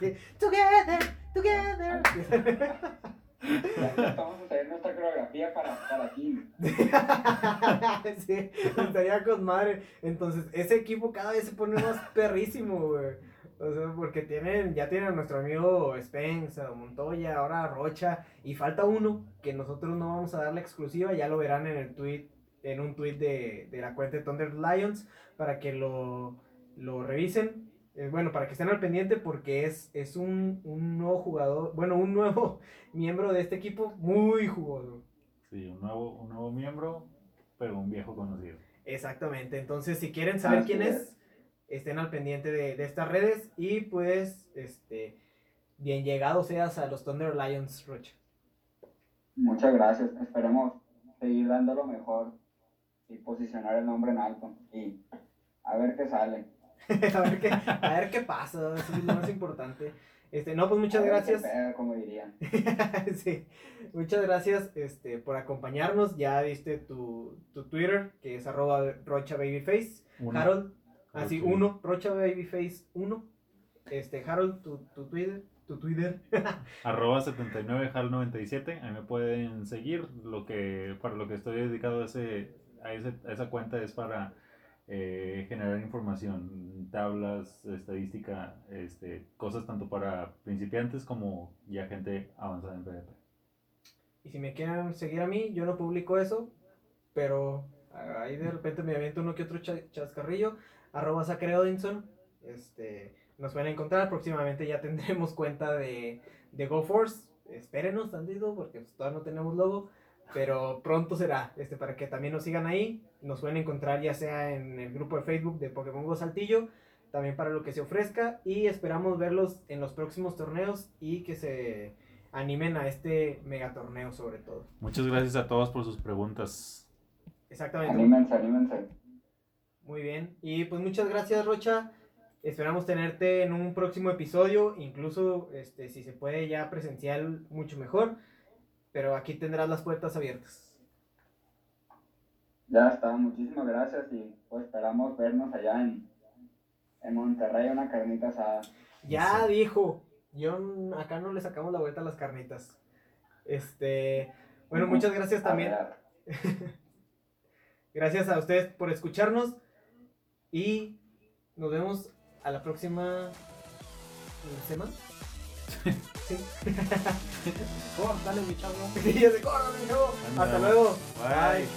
A: Sí. Together, together.
C: Estamos a hacer nuestra coreografía para, para aquí.
A: sí, estaría con madre. Entonces, ese equipo cada vez se pone más perrísimo, güey. O sea, porque tienen, ya tienen a nuestro amigo Spence, a Montoya, ahora Rocha, y falta uno que nosotros no vamos a dar la exclusiva, ya lo verán en el tweet, en un tweet de, de la cuenta de Thunder Lions, para que lo, lo revisen. Eh, bueno, para que estén al pendiente porque es, es un, un nuevo jugador, bueno, un nuevo miembro de este equipo muy jugoso.
B: Sí, un nuevo, un nuevo miembro, pero un viejo conocido.
A: Exactamente, entonces si quieren saber
C: Así
A: quién es,
C: es.
A: estén al pendiente de, de estas redes y pues, este, bien llegado seas a los Thunder Lions, Rocha.
C: Muchas gracias. Esperemos seguir dando lo mejor y posicionar el nombre en alto. Y a ver qué sale.
A: a, ver qué, a ver qué pasa, eso es lo más importante. Este, no, pues muchas gracias.
C: como dirían.
A: sí, muchas gracias este, por acompañarnos. Ya viste tu, tu Twitter, que es arroba Rocha Babyface.
B: Uno.
A: Harold, así,
B: Ok.
A: uno, Rocha Babyface 1. Este, Harold, tu, tu Twitter, tu Twitter.
B: Arroba 79hal97, ahí me pueden seguir. Lo que, para lo que estoy dedicado a, ese, a, ese- a esa cuenta es para eh, generar información, tablas, estadística, este, cosas tanto para principiantes como ya gente avanzada en PvP.
A: Y si me quieren seguir a mí, yo no publico eso, pero ahí de repente me aviento uno que otro cha- chascarrillo. Arroba Zachary Odinson. Este, nos pueden encontrar. Próximamente ya tendremos cuenta de, de GoForce. Espérenos tantito porque todavía no tenemos logo. Pero pronto será, este, para que también nos sigan ahí. Nos pueden encontrar ya sea en el grupo de Facebook de Pokémon Go Saltillo, también para lo que se ofrezca. Y esperamos verlos en los próximos torneos y que se animen a este mega torneo sobre todo.
B: Muchas gracias a todos por sus preguntas.
A: Exactamente.
C: Anímense, anímense.
A: Muy bien. Y pues muchas gracias, Rocha. Esperamos tenerte en un próximo episodio, incluso este, si se puede ya presencial, mucho mejor. Pero aquí tendrás las puertas abiertas.
C: Ya está, muchísimas gracias y pues esperamos vernos allá en, en Monterrey, una carnita asada.
A: Ya
B: Sí.
A: dijo. Yo acá no le sacamos la vuelta a las carnitas. Este, bueno, muchas gracias también. Gracias a ustedes por escucharnos y nos vemos a la próxima semana. Sí.
D: Córtale, mi chavo.
A: Sí, ya se corre, mi chavo. Hasta luego.
B: Bye.
A: Bye.